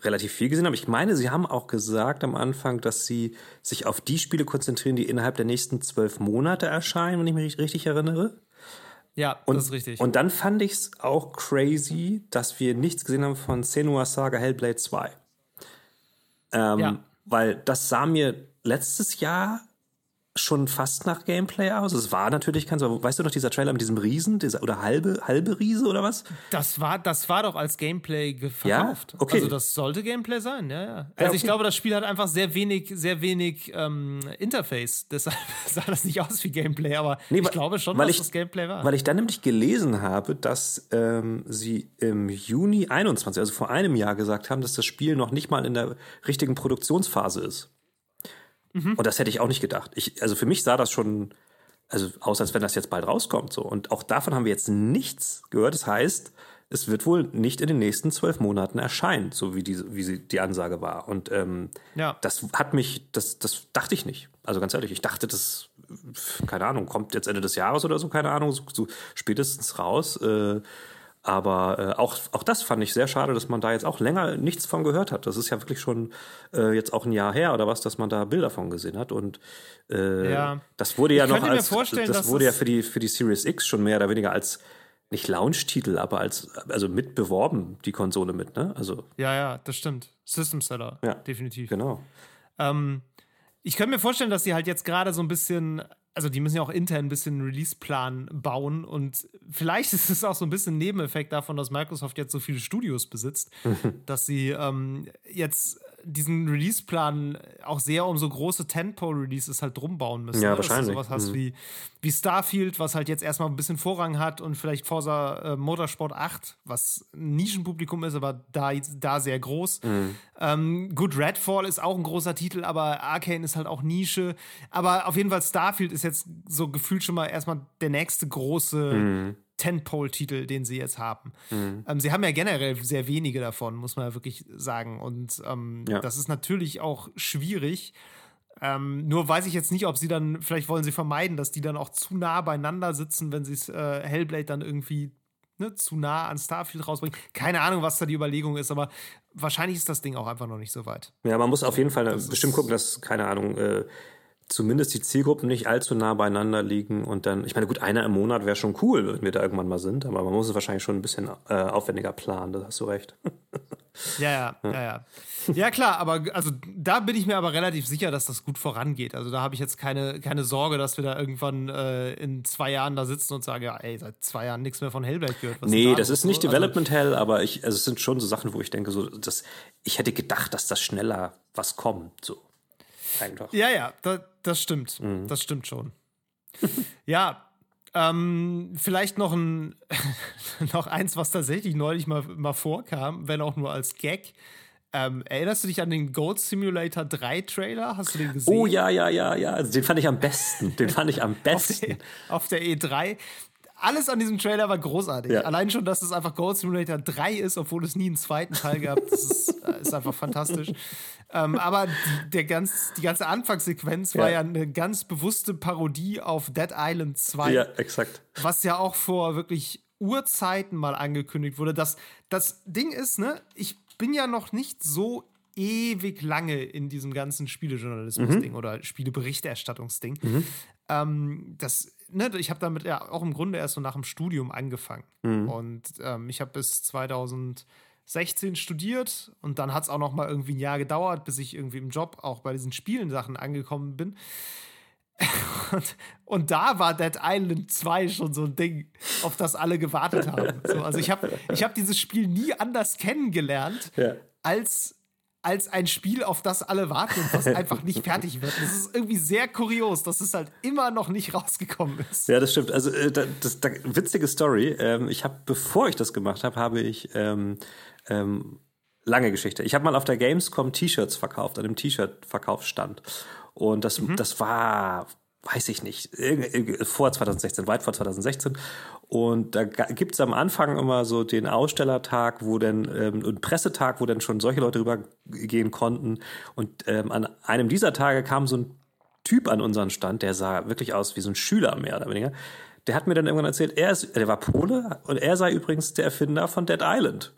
Speaker 1: relativ viel gesehen haben. Ich meine, sie haben auch gesagt am Anfang, dass sie sich auf die Spiele konzentrieren, die innerhalb der nächsten zwölf Monate erscheinen, wenn ich mich richtig erinnere.
Speaker 2: Ja,
Speaker 1: und,
Speaker 2: das ist richtig.
Speaker 1: Und dann fand ich es auch crazy, dass wir nichts gesehen haben von Senua Saga Hellblade 2. Ähm, ja. Weil das sah mir letztes Jahr schon fast nach Gameplay aus. Es war natürlich, du, weißt du noch, dieser Trailer mit diesem Riesen, dieser, oder halbe, halbe Riese oder was?
Speaker 2: Das war, das war doch als Gameplay verkauft. Ja? Okay. Also das sollte Gameplay sein, ja, ja. Also ja, okay. ich glaube, das Spiel hat einfach sehr wenig, sehr wenig ähm, Interface. <laughs> Deshalb sah das nicht aus wie Gameplay, aber nee, ich glaube schon, dass ich, das Gameplay war.
Speaker 1: Weil ich dann nämlich gelesen habe, dass ähm, sie im Juni 21, also vor einem Jahr gesagt haben, dass das Spiel noch nicht mal in der richtigen Produktionsphase ist. Mhm. Und das hätte ich auch nicht gedacht. Ich, also für mich sah das schon, also aus, als wenn das jetzt bald rauskommt. So. Und auch davon haben wir jetzt nichts gehört. Das heißt, es wird wohl nicht in den nächsten zwölf Monaten erscheinen, so wie die, wie sie, die Ansage war. Und ähm, ja. das hat mich, das, das dachte ich nicht. Also ganz ehrlich, ich dachte, das, keine Ahnung, kommt jetzt Ende des Jahres oder so, keine Ahnung, so, so spätestens raus. Äh, aber äh, auch, auch das fand ich sehr schade, dass man da jetzt auch länger nichts von gehört hat. Das ist ja wirklich schon äh, jetzt auch ein Jahr her oder was, dass man da Bilder von gesehen hat. Und äh, ja. das wurde ja ich noch als das wurde ja für die, für die Series X schon mehr oder weniger als nicht Launch-Titel, aber als also mit beworben, die Konsole mit, ne? Also.
Speaker 2: Ja, ja, das stimmt. System Seller,
Speaker 1: Ja.
Speaker 2: definitiv.
Speaker 1: Genau.
Speaker 2: Ähm, ich könnte mir vorstellen, dass sie halt jetzt gerade so ein bisschen, also die müssen ja auch intern ein bisschen einen Release-Plan bauen und vielleicht <laughs> ist es auch so ein bisschen ein Nebeneffekt davon, dass Microsoft jetzt so viele Studios besitzt, <laughs> dass sie ähm, jetzt diesen Release-Plan auch sehr um so große Tentpole-Releases halt drum bauen müssen.
Speaker 1: Ja,
Speaker 2: ne? Dass
Speaker 1: wahrscheinlich.
Speaker 2: du sowas hast
Speaker 1: Mhm.
Speaker 2: wie, wie Starfield, was halt jetzt erstmal ein bisschen Vorrang hat und vielleicht Forza äh, Motorsport 8, was ein Nischenpublikum ist, aber da, da sehr groß.
Speaker 1: Mhm.
Speaker 2: Ähm, gut, Redfall ist auch ein großer Titel, aber Arcane ist halt auch Nische. Aber auf jeden Fall Starfield ist jetzt so gefühlt schon mal erstmal der nächste große
Speaker 1: Mhm.
Speaker 2: Tentpole-Titel, den sie jetzt haben. Ähm, sie haben ja generell sehr wenige davon, muss man ja wirklich sagen. Und ähm,
Speaker 1: Ja.
Speaker 2: das ist natürlich auch schwierig. Ähm, nur weiß ich jetzt nicht, ob sie dann, vielleicht wollen sie vermeiden, dass die dann auch zu nah beieinander sitzen, wenn sie äh, Hellblade dann irgendwie ne, zu nah an Starfield rausbringen. Keine Ahnung, was da die Überlegung ist, aber wahrscheinlich ist das Ding auch einfach noch nicht so weit.
Speaker 1: Ja, man muss auf jeden Fall
Speaker 2: Das
Speaker 1: bestimmt gucken, dass, keine Ahnung, äh, zumindest die Zielgruppen nicht allzu nah beieinander liegen und dann, ich meine, gut, einer im Monat wäre schon cool, wenn wir da irgendwann mal sind, aber man muss es wahrscheinlich schon ein bisschen äh, aufwendiger planen, da hast du recht. <laughs>
Speaker 2: Ja, ja, ja, ja. Ja, klar, aber also da bin ich mir aber relativ sicher, dass das gut vorangeht. Also da habe ich jetzt keine, keine Sorge, dass wir da irgendwann äh, in zwei Jahren da sitzen und sagen, ja, ey, seit zwei Jahren nichts mehr von Hellblade gehört. Was
Speaker 1: nee,
Speaker 2: da
Speaker 1: das ist nicht
Speaker 2: So, also-
Speaker 1: Development Hell, aber ich, also es sind schon so Sachen, wo ich denke, so, dass, ich hätte gedacht, dass das schneller was kommt, so. Einfach.
Speaker 2: Ja, ja, da, das stimmt.
Speaker 1: Mhm.
Speaker 2: Das stimmt schon. <laughs> ja, ähm, vielleicht noch ein <laughs> noch eins, was tatsächlich neulich mal, mal vorkam, wenn auch nur als Gag. Ähm, erinnerst du dich an den Gold Simulator 3 Trailer? Hast du den gesehen?
Speaker 1: Oh ja, ja, ja, ja, also den fand ich am besten, den fand ich am <laughs>
Speaker 2: auf der,
Speaker 1: besten.
Speaker 2: auf der E3. Alles an diesem Trailer war großartig.
Speaker 1: Ja.
Speaker 2: Allein schon, dass es einfach Gold Simulator 3 ist, obwohl es nie einen zweiten Teil gab, das ist, <laughs> äh, ist einfach fantastisch. Ähm, aber die, der ganz, die ganze Anfangssequenz war
Speaker 1: Ja.
Speaker 2: ja eine ganz bewusste Parodie auf Dead Island 2
Speaker 1: Ja, exakt.
Speaker 2: was ja auch vor wirklich Urzeiten mal angekündigt wurde. Das, das Ding ist, ne, ich bin ja noch nicht so ewig lange in diesem ganzen Spielejournalismus-Ding oder Spieleberichterstattungsding. Ähm, das, ne, ich habe damit ja auch im Grunde erst so nach dem Studium angefangen. Und ähm, ich habe bis 2016 studiert und dann hat es auch noch mal irgendwie ein Jahr gedauert, bis ich irgendwie im Job auch bei diesen Spielen-Sachen angekommen bin. <laughs> Und, und da war Dead Island 2 schon so ein Ding, auf das alle gewartet haben. So, also ich habe ich hab dieses Spiel nie anders kennengelernt,
Speaker 1: Ja.
Speaker 2: als, als ein Spiel, auf das alle warten und was einfach nicht <laughs> fertig wird. Das ist irgendwie sehr kurios, dass es halt immer noch nicht rausgekommen ist.
Speaker 1: Ja, das stimmt. Also äh, da- das, da, witzige Story. Ähm, ich habe, bevor ich das gemacht habe, habe ich ähm, ähm, lange Geschichte. Ich habe mal auf der Gamescom T-Shirts verkauft, an einem T-Shirt-Verkaufsstand. Und das, das war, weiß ich nicht, vor 2016, weit vor 2016. Und da gibt es am Anfang immer so den Ausstellertag, wo dann ähm, und Pressetag, wo dann schon solche Leute rübergehen konnten. Und ähm, an einem dieser Tage kam so ein Typ an unseren Stand, der sah wirklich aus wie so ein Schüler mehr oder weniger. Der hat mir dann irgendwann erzählt, er ist, der war Pole und er sei übrigens der Erfinder von Dead Island.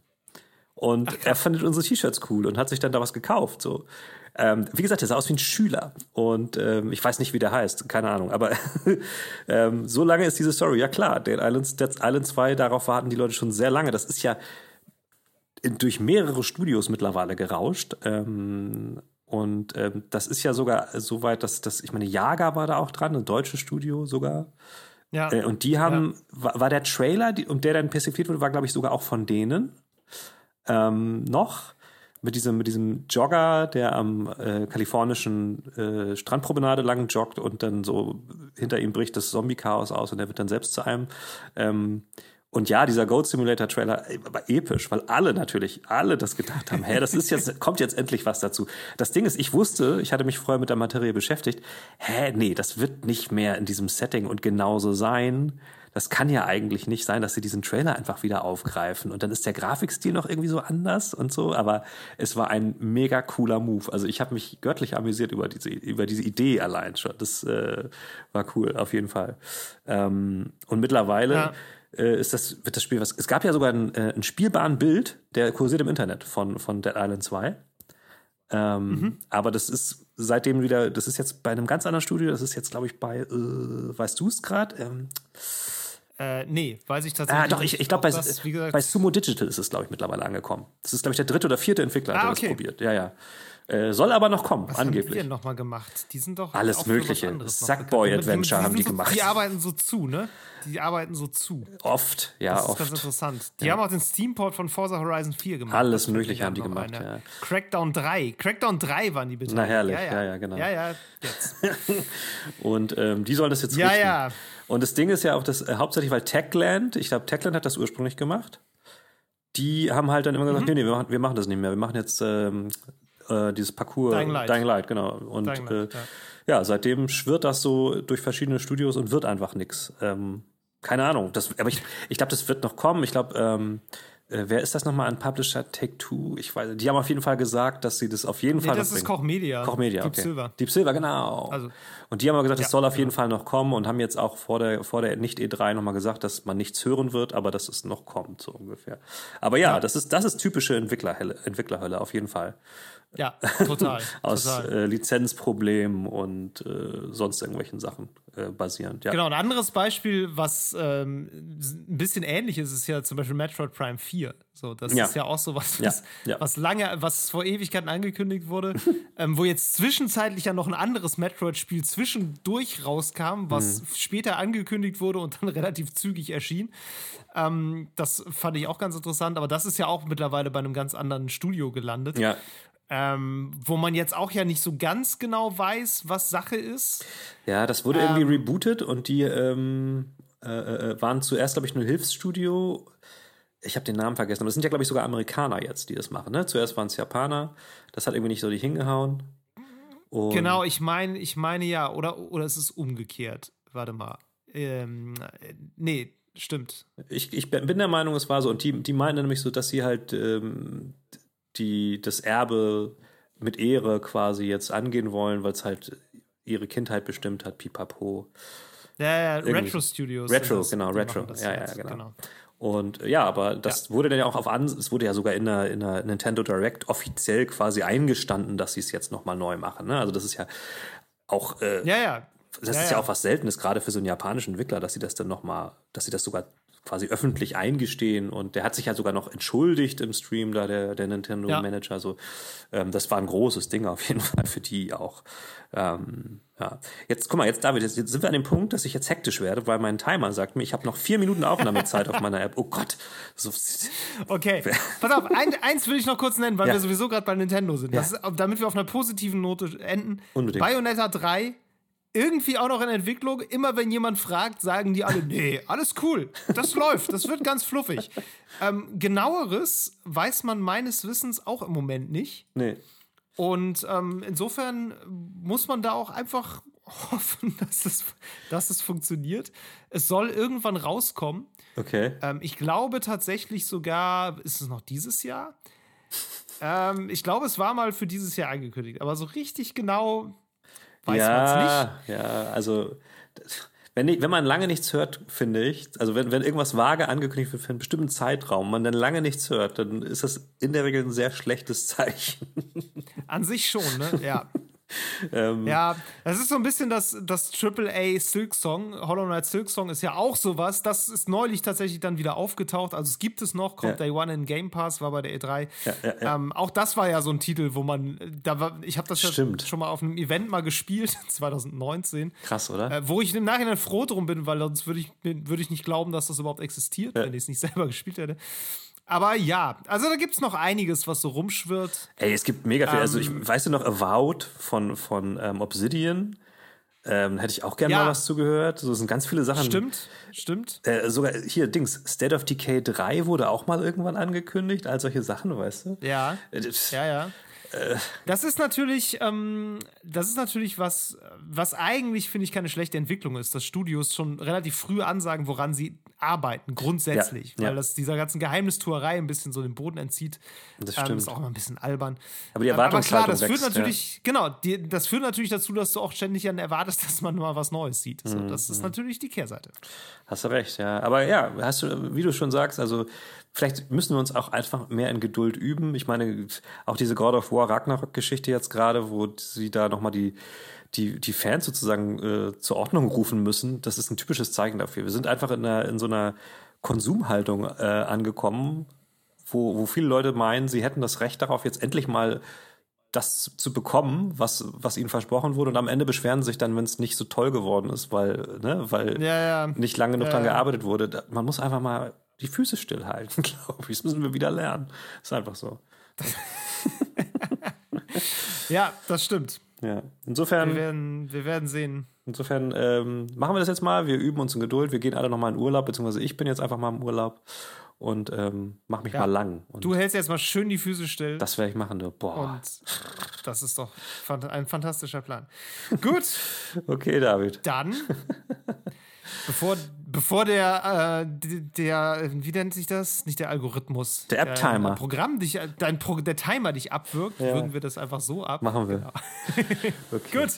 Speaker 1: Und er findet unsere T-Shirts cool und hat sich dann da was gekauft. So. Ähm, wie gesagt, der sah aus wie ein Schüler. Und ähm, ich weiß nicht, wie der heißt, keine Ahnung. Aber <laughs> ähm, so lange ist diese Story. Ja klar, Dead Island, Dead Island 2, darauf warten die Leute schon sehr lange. Das ist ja durch mehrere Studios mittlerweile gerauscht. Ähm, und ähm, das ist ja sogar so weit, dass das, ich meine, Jager war da auch dran, ein deutsches Studio sogar.
Speaker 2: Ja,
Speaker 1: Äh, und die haben, war, war der Trailer, die, um der dann persifliert wurde, war, glaube ich, sogar auch von denen ähm, noch. Mit diesem, mit diesem Jogger, der am äh, kalifornischen äh, Strandpromenade lang joggt und dann so hinter ihm bricht das Zombie-Chaos aus und er wird dann selbst zu einem. Ähm, und ja, dieser Goat Simulator Trailer war episch, weil alle natürlich, alle das gedacht haben, hä, das ist jetzt, <laughs> kommt jetzt endlich was dazu. Das Ding ist, ich wusste, ich hatte mich vorher mit der Materie beschäftigt, hä, nee, das wird nicht mehr in diesem Setting und genauso sein. Das kann ja eigentlich nicht sein, dass sie diesen Trailer einfach wieder aufgreifen. Und dann ist der Grafikstil noch irgendwie so anders und so. Aber es war ein mega cooler Move. Also ich habe mich göttlich amüsiert über diese, über diese Idee allein schon. Das äh, war cool, auf jeden Fall. Ähm, und mittlerweile
Speaker 2: Ja.
Speaker 1: äh, ist das, wird das Spiel was. Es gab ja sogar ein, äh, ein spielbaren Bild, der kursiert im Internet von, von Dead Island 2. Ähm, Aber das ist seitdem wieder, das ist jetzt bei einem ganz anderen Studio, das ist jetzt, glaube ich, bei, äh, weißt du es gerade? Ähm,
Speaker 2: Äh, nee, weiß ich tatsächlich
Speaker 1: Ah, doch, ich, ich glaube, bei, bei Sumo Digital ist es, glaube ich, mittlerweile angekommen. Das ist, glaube ich, der dritte oder vierte Entwickler,
Speaker 2: Ah,
Speaker 1: der
Speaker 2: okay.
Speaker 1: das probiert. Ja, ja. Äh, soll aber noch kommen,
Speaker 2: was haben
Speaker 1: angeblich.
Speaker 2: die denn nochmal gemacht? Die sind doch
Speaker 1: Alles
Speaker 2: was
Speaker 1: Mögliche. Sackboy. Adventure haben die
Speaker 2: so,
Speaker 1: gemacht.
Speaker 2: Die arbeiten so zu, ne? Die arbeiten so zu.
Speaker 1: Oft, ja,
Speaker 2: Das ist
Speaker 1: oft.
Speaker 2: ganz interessant. Die haben auch den Steamport von Forza Horizon 4 gemacht.
Speaker 1: Alles
Speaker 2: Das
Speaker 1: Mögliche haben die gemacht, ja.
Speaker 2: Crackdown 3. Crackdown 3 waren die bitte.
Speaker 1: Na, herrlich. Ja, ja, genau.
Speaker 2: Ja, ja, jetzt. <laughs>
Speaker 1: Und ähm, die sollen das jetzt
Speaker 2: Ja,
Speaker 1: richten.
Speaker 2: ja.
Speaker 1: Und das Ding ist ja auch, das, äh, hauptsächlich, weil Techland, ich glaube, Techland hat das ursprünglich gemacht. Die haben halt dann immer
Speaker 2: Mhm.
Speaker 1: gesagt, nee, nee, wir machen, wir machen das nicht mehr. Wir machen jetzt ähm, äh, dieses Parcours.
Speaker 2: Dying Light.
Speaker 1: Dying Light, genau. Und
Speaker 2: Light,
Speaker 1: äh,
Speaker 2: ja.
Speaker 1: ja. seitdem schwirrt das so durch verschiedene Studios und wird einfach nix. Ähm, keine Ahnung. Das, aber ich, ich glaube, das wird noch kommen. Ich glaube, ähm, äh, wer ist das nochmal an Publisher Take Two? Ich weiß, die haben auf jeden Fall gesagt, dass sie das auf jeden
Speaker 2: Nee,
Speaker 1: Fall
Speaker 2: das ist. Koch Media.
Speaker 1: Koch Media,
Speaker 2: Deep
Speaker 1: okay.
Speaker 2: Silver.
Speaker 1: Deep Silver, genau.
Speaker 2: Also-
Speaker 1: und die haben aber gesagt, es
Speaker 2: Ja,
Speaker 1: soll auf jeden Fall noch kommen und haben jetzt auch vor der, vor der nicht E3 nochmal gesagt, dass man nichts hören wird, aber dass es noch kommt, so ungefähr. Aber ja, das ist, das ist typische Entwicklerhölle, Entwicklerhölle, auf jeden Fall.
Speaker 2: Ja, total. <laughs>
Speaker 1: Aus
Speaker 2: total.
Speaker 1: äh, Lizenzproblemen und äh, sonst irgendwelchen Sachen äh, basierend. Ja.
Speaker 2: Genau, ein anderes Beispiel, was ähm, ein bisschen ähnlich ist, ist ja zum Beispiel Metroid Prime 4. So, das
Speaker 1: Ja.
Speaker 2: ist ja auch so was, was,
Speaker 1: ja.
Speaker 2: was lange, was vor Ewigkeiten angekündigt wurde, <laughs> ähm, wo jetzt zwischenzeitlich ja noch ein anderes Metroid-Spiel zwischendurch rauskam, was
Speaker 1: Mhm.
Speaker 2: später angekündigt wurde und dann <laughs> relativ zügig erschien. Ähm, das fand ich auch ganz interessant, aber das ist ja auch mittlerweile bei einem ganz anderen Studio gelandet.
Speaker 1: ja.
Speaker 2: Ähm, wo man jetzt auch ja nicht so ganz genau weiß, was Sache ist.
Speaker 1: Ja, das wurde
Speaker 2: Ähm.
Speaker 1: irgendwie rebootet und die ähm, äh, äh, waren zuerst, glaube ich, nur Hilfsstudio. Ich habe den Namen vergessen, aber es sind ja, glaube ich, sogar Amerikaner jetzt, die das machen. Ne? Zuerst waren es Japaner. Das hat irgendwie nicht so die hingehauen. Und
Speaker 2: Genau, ich meine, ich meine ja, oder, oder es ist umgekehrt. Warte mal. Ähm, äh, nee, stimmt.
Speaker 1: Ich, ich bin der Meinung, es war so. Und die, die meinten nämlich so, dass sie halt ähm, die, das Erbe mit Ehre quasi jetzt angehen wollen, weil es halt ihre Kindheit bestimmt hat, pipapo.
Speaker 2: Ja, ja, Retro. Studios.
Speaker 1: Retro,
Speaker 2: das,
Speaker 1: genau, Retro. Ja, ja,
Speaker 2: jetzt,
Speaker 1: genau. Und ja, aber das wurde dann ja auch auf an, es wurde ja sogar in der, in der Nintendo Direct offiziell quasi eingestanden, dass sie es jetzt nochmal neu machen. Ne? Also das ist ja auch, äh,
Speaker 2: Ja, ja.
Speaker 1: das
Speaker 2: ja,
Speaker 1: ist ja
Speaker 2: ja.
Speaker 1: auch was Seltenes, gerade für so einen japanischen Entwickler, dass sie das dann nochmal, dass sie das sogar quasi öffentlich eingestehen und der hat sich ja sogar noch entschuldigt im Stream da der, der Nintendo
Speaker 2: Ja.
Speaker 1: Manager so ähm, das war ein großes Ding auf jeden <laughs> Fall für die auch ähm, ja jetzt guck mal jetzt David jetzt, jetzt sind wir an dem Punkt dass ich jetzt hektisch werde weil mein Timer sagt mir ich habe noch vier Minuten Aufnahmezeit auf meiner App oh Gott so, <laughs>
Speaker 2: Okay, pass auf, ein, eins will ich noch kurz nennen, weil
Speaker 1: Ja.
Speaker 2: wir sowieso gerade bei Nintendo sind. Das ist, damit wir auf einer positiven Note enden.
Speaker 1: Unbedingt.
Speaker 2: Bayonetta 3, irgendwie auch noch in Entwicklung. Immer wenn jemand fragt, sagen die alle, nee, alles cool, das <laughs> läuft, das wird ganz fluffig. Ähm, genaueres weiß man meines Wissens auch im Moment nicht.
Speaker 1: nee
Speaker 2: Und ähm, insofern muss man da auch einfach <laughs> hoffen, dass es, dass es funktioniert. Es soll irgendwann rauskommen.
Speaker 1: okay
Speaker 2: Ähm, ich glaube tatsächlich sogar, ist es noch dieses Jahr? <laughs> ähm, ich glaube, es war mal für dieses Jahr angekündigt, aber so richtig genau weiß man es nicht.
Speaker 1: ja ja also wenn, wenn man lange nichts hört, finde ich, also wenn, wenn irgendwas vage angekündigt wird für einen bestimmten Zeitraum, man dann lange nichts hört, dann ist das in der Regel ein sehr schlechtes <laughs> Zeichen.
Speaker 2: An sich schon, ne? Ja. <laughs>
Speaker 1: ähm,
Speaker 2: Ja, das ist so ein bisschen das, das AAA Silk Song. Hollow Knight Silk Song ist ja auch sowas. Das ist neulich tatsächlich dann wieder aufgetaucht. Also es gibt es noch, kommt
Speaker 1: Ja.
Speaker 2: Day One in Game Pass, war bei der E3.
Speaker 1: Ja, ja.
Speaker 2: Ähm, auch das war ja so ein Titel, wo man, da war, ich habe das ja schon mal auf einem Event mal gespielt, <laughs> 2019.
Speaker 1: Krass, oder?
Speaker 2: Äh, wo ich im Nachhinein froh drum bin, weil sonst würde ich, würd ich nicht glauben, dass das überhaupt existiert, wenn ich es nicht <laughs> selber gespielt hätte. Aber ja, also da gibt es noch einiges, was so rumschwirrt.
Speaker 1: Ey, es gibt mega viel. also,
Speaker 2: Ähm,
Speaker 1: ich, weißt du noch, Avowed von, von ähm, Obsidian? Ähm, hätte ich auch gerne
Speaker 2: Ja.
Speaker 1: mal was zugehört. So sind ganz viele Sachen.
Speaker 2: Stimmt, stimmt.
Speaker 1: Äh, sogar hier, Dings, State of Decay 3 wurde auch mal irgendwann angekündigt, all solche Sachen, weißt du?
Speaker 2: Ja.
Speaker 1: Äh,
Speaker 2: Ja, ja. Das ist natürlich, ähm, das ist natürlich was, was eigentlich, finde ich, keine schlechte Entwicklung ist, dass Studios schon relativ früh ansagen, woran sie arbeiten, grundsätzlich.
Speaker 1: Ja, ja.
Speaker 2: Weil das dieser ganzen Geheimnistuerei ein bisschen so den Boden entzieht.
Speaker 1: Das
Speaker 2: Ähm,
Speaker 1: stimmt.
Speaker 2: ist auch immer ein bisschen albern.
Speaker 1: Aber die
Speaker 2: Ähm, aber klar,
Speaker 1: Erwartungshaltung
Speaker 2: das führt
Speaker 1: wächst,
Speaker 2: natürlich, genau, die, das führt natürlich dazu, dass du auch ständig dann erwartest, <laughs> dass man mal was Neues sieht. So,
Speaker 1: Mhm,
Speaker 2: das ist natürlich die Kehrseite.
Speaker 1: Hast du recht, ja. Aber ja, hast du, wie du schon sagst, also vielleicht müssen wir uns auch einfach mehr in Geduld üben. Ich meine, auch diese God of War Ragnarok-Geschichte jetzt gerade, wo sie da nochmal die, die, die Fans sozusagen äh, zur Ordnung rufen müssen, das ist ein typisches Zeichen dafür. Wir sind einfach in, einer, in so einer Konsumhaltung äh, angekommen, wo, wo viele Leute meinen, sie hätten das Recht darauf, jetzt endlich mal das zu bekommen, was, was ihnen versprochen wurde. Und am Ende beschweren sie sich dann, wenn es nicht so toll geworden ist, weil, ne, weil
Speaker 2: Ja, ja.
Speaker 1: nicht lange genug
Speaker 2: Ja,
Speaker 1: daran gearbeitet wurde. Man muss einfach mal die Füße stillhalten, <laughs> glaube ich. Das müssen wir wieder lernen. Ist einfach so. <laughs>
Speaker 2: Ja, das stimmt.
Speaker 1: Ja.
Speaker 2: Wir
Speaker 1: Insofern,
Speaker 2: werden, wir werden sehen.
Speaker 1: insofern ähm, machen wir das jetzt mal. Wir üben uns in Geduld. Wir gehen alle nochmal in Urlaub, beziehungsweise ich bin jetzt einfach mal im Urlaub und ähm, mach mich
Speaker 2: Ja.
Speaker 1: mal lang. Und
Speaker 2: Du hältst jetzt mal schön die Füße still.
Speaker 1: das werde ich machen. Du. Boah.
Speaker 2: und das ist doch ein fantastischer Plan. Gut, <laughs>
Speaker 1: Okay, David.
Speaker 2: dann, <laughs> bevor, bevor der, äh, der, wie nennt sich das? Nicht der Algorithmus.
Speaker 1: Der App-Timer.
Speaker 2: Dein Programm dich, dein Pro, der Timer dich abwirkt,
Speaker 1: Ja.
Speaker 2: würgen wir das einfach so ab.
Speaker 1: Machen wir. <laughs> Okay.
Speaker 2: Gut,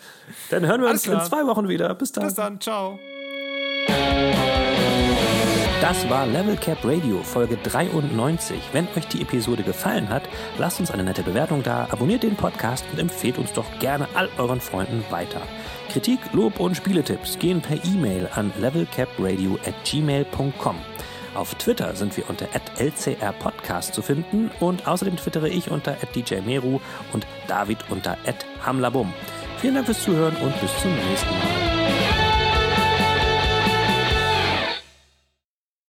Speaker 1: Dann hören wir
Speaker 2: Alles
Speaker 1: uns in
Speaker 2: klar.
Speaker 1: zwei Wochen wieder. Bis dann.
Speaker 2: bis dann, ciao.
Speaker 1: Das war Level Cap Radio Folge 93. Wenn euch die Episode gefallen hat, lasst uns eine nette Bewertung da, abonniert den Podcast und empfehlt uns doch gerne all euren Freunden weiter. Kritik, Lob und Spieletipps gehen per E-Mail an levelcapradio@gmail.com. Auf Twitter sind wir unter @lcrpodcast zu finden und außerdem twittere ich unter @djmeru und David unter @hamlabum. Vielen Dank fürs Zuhören und bis zum nächsten Mal.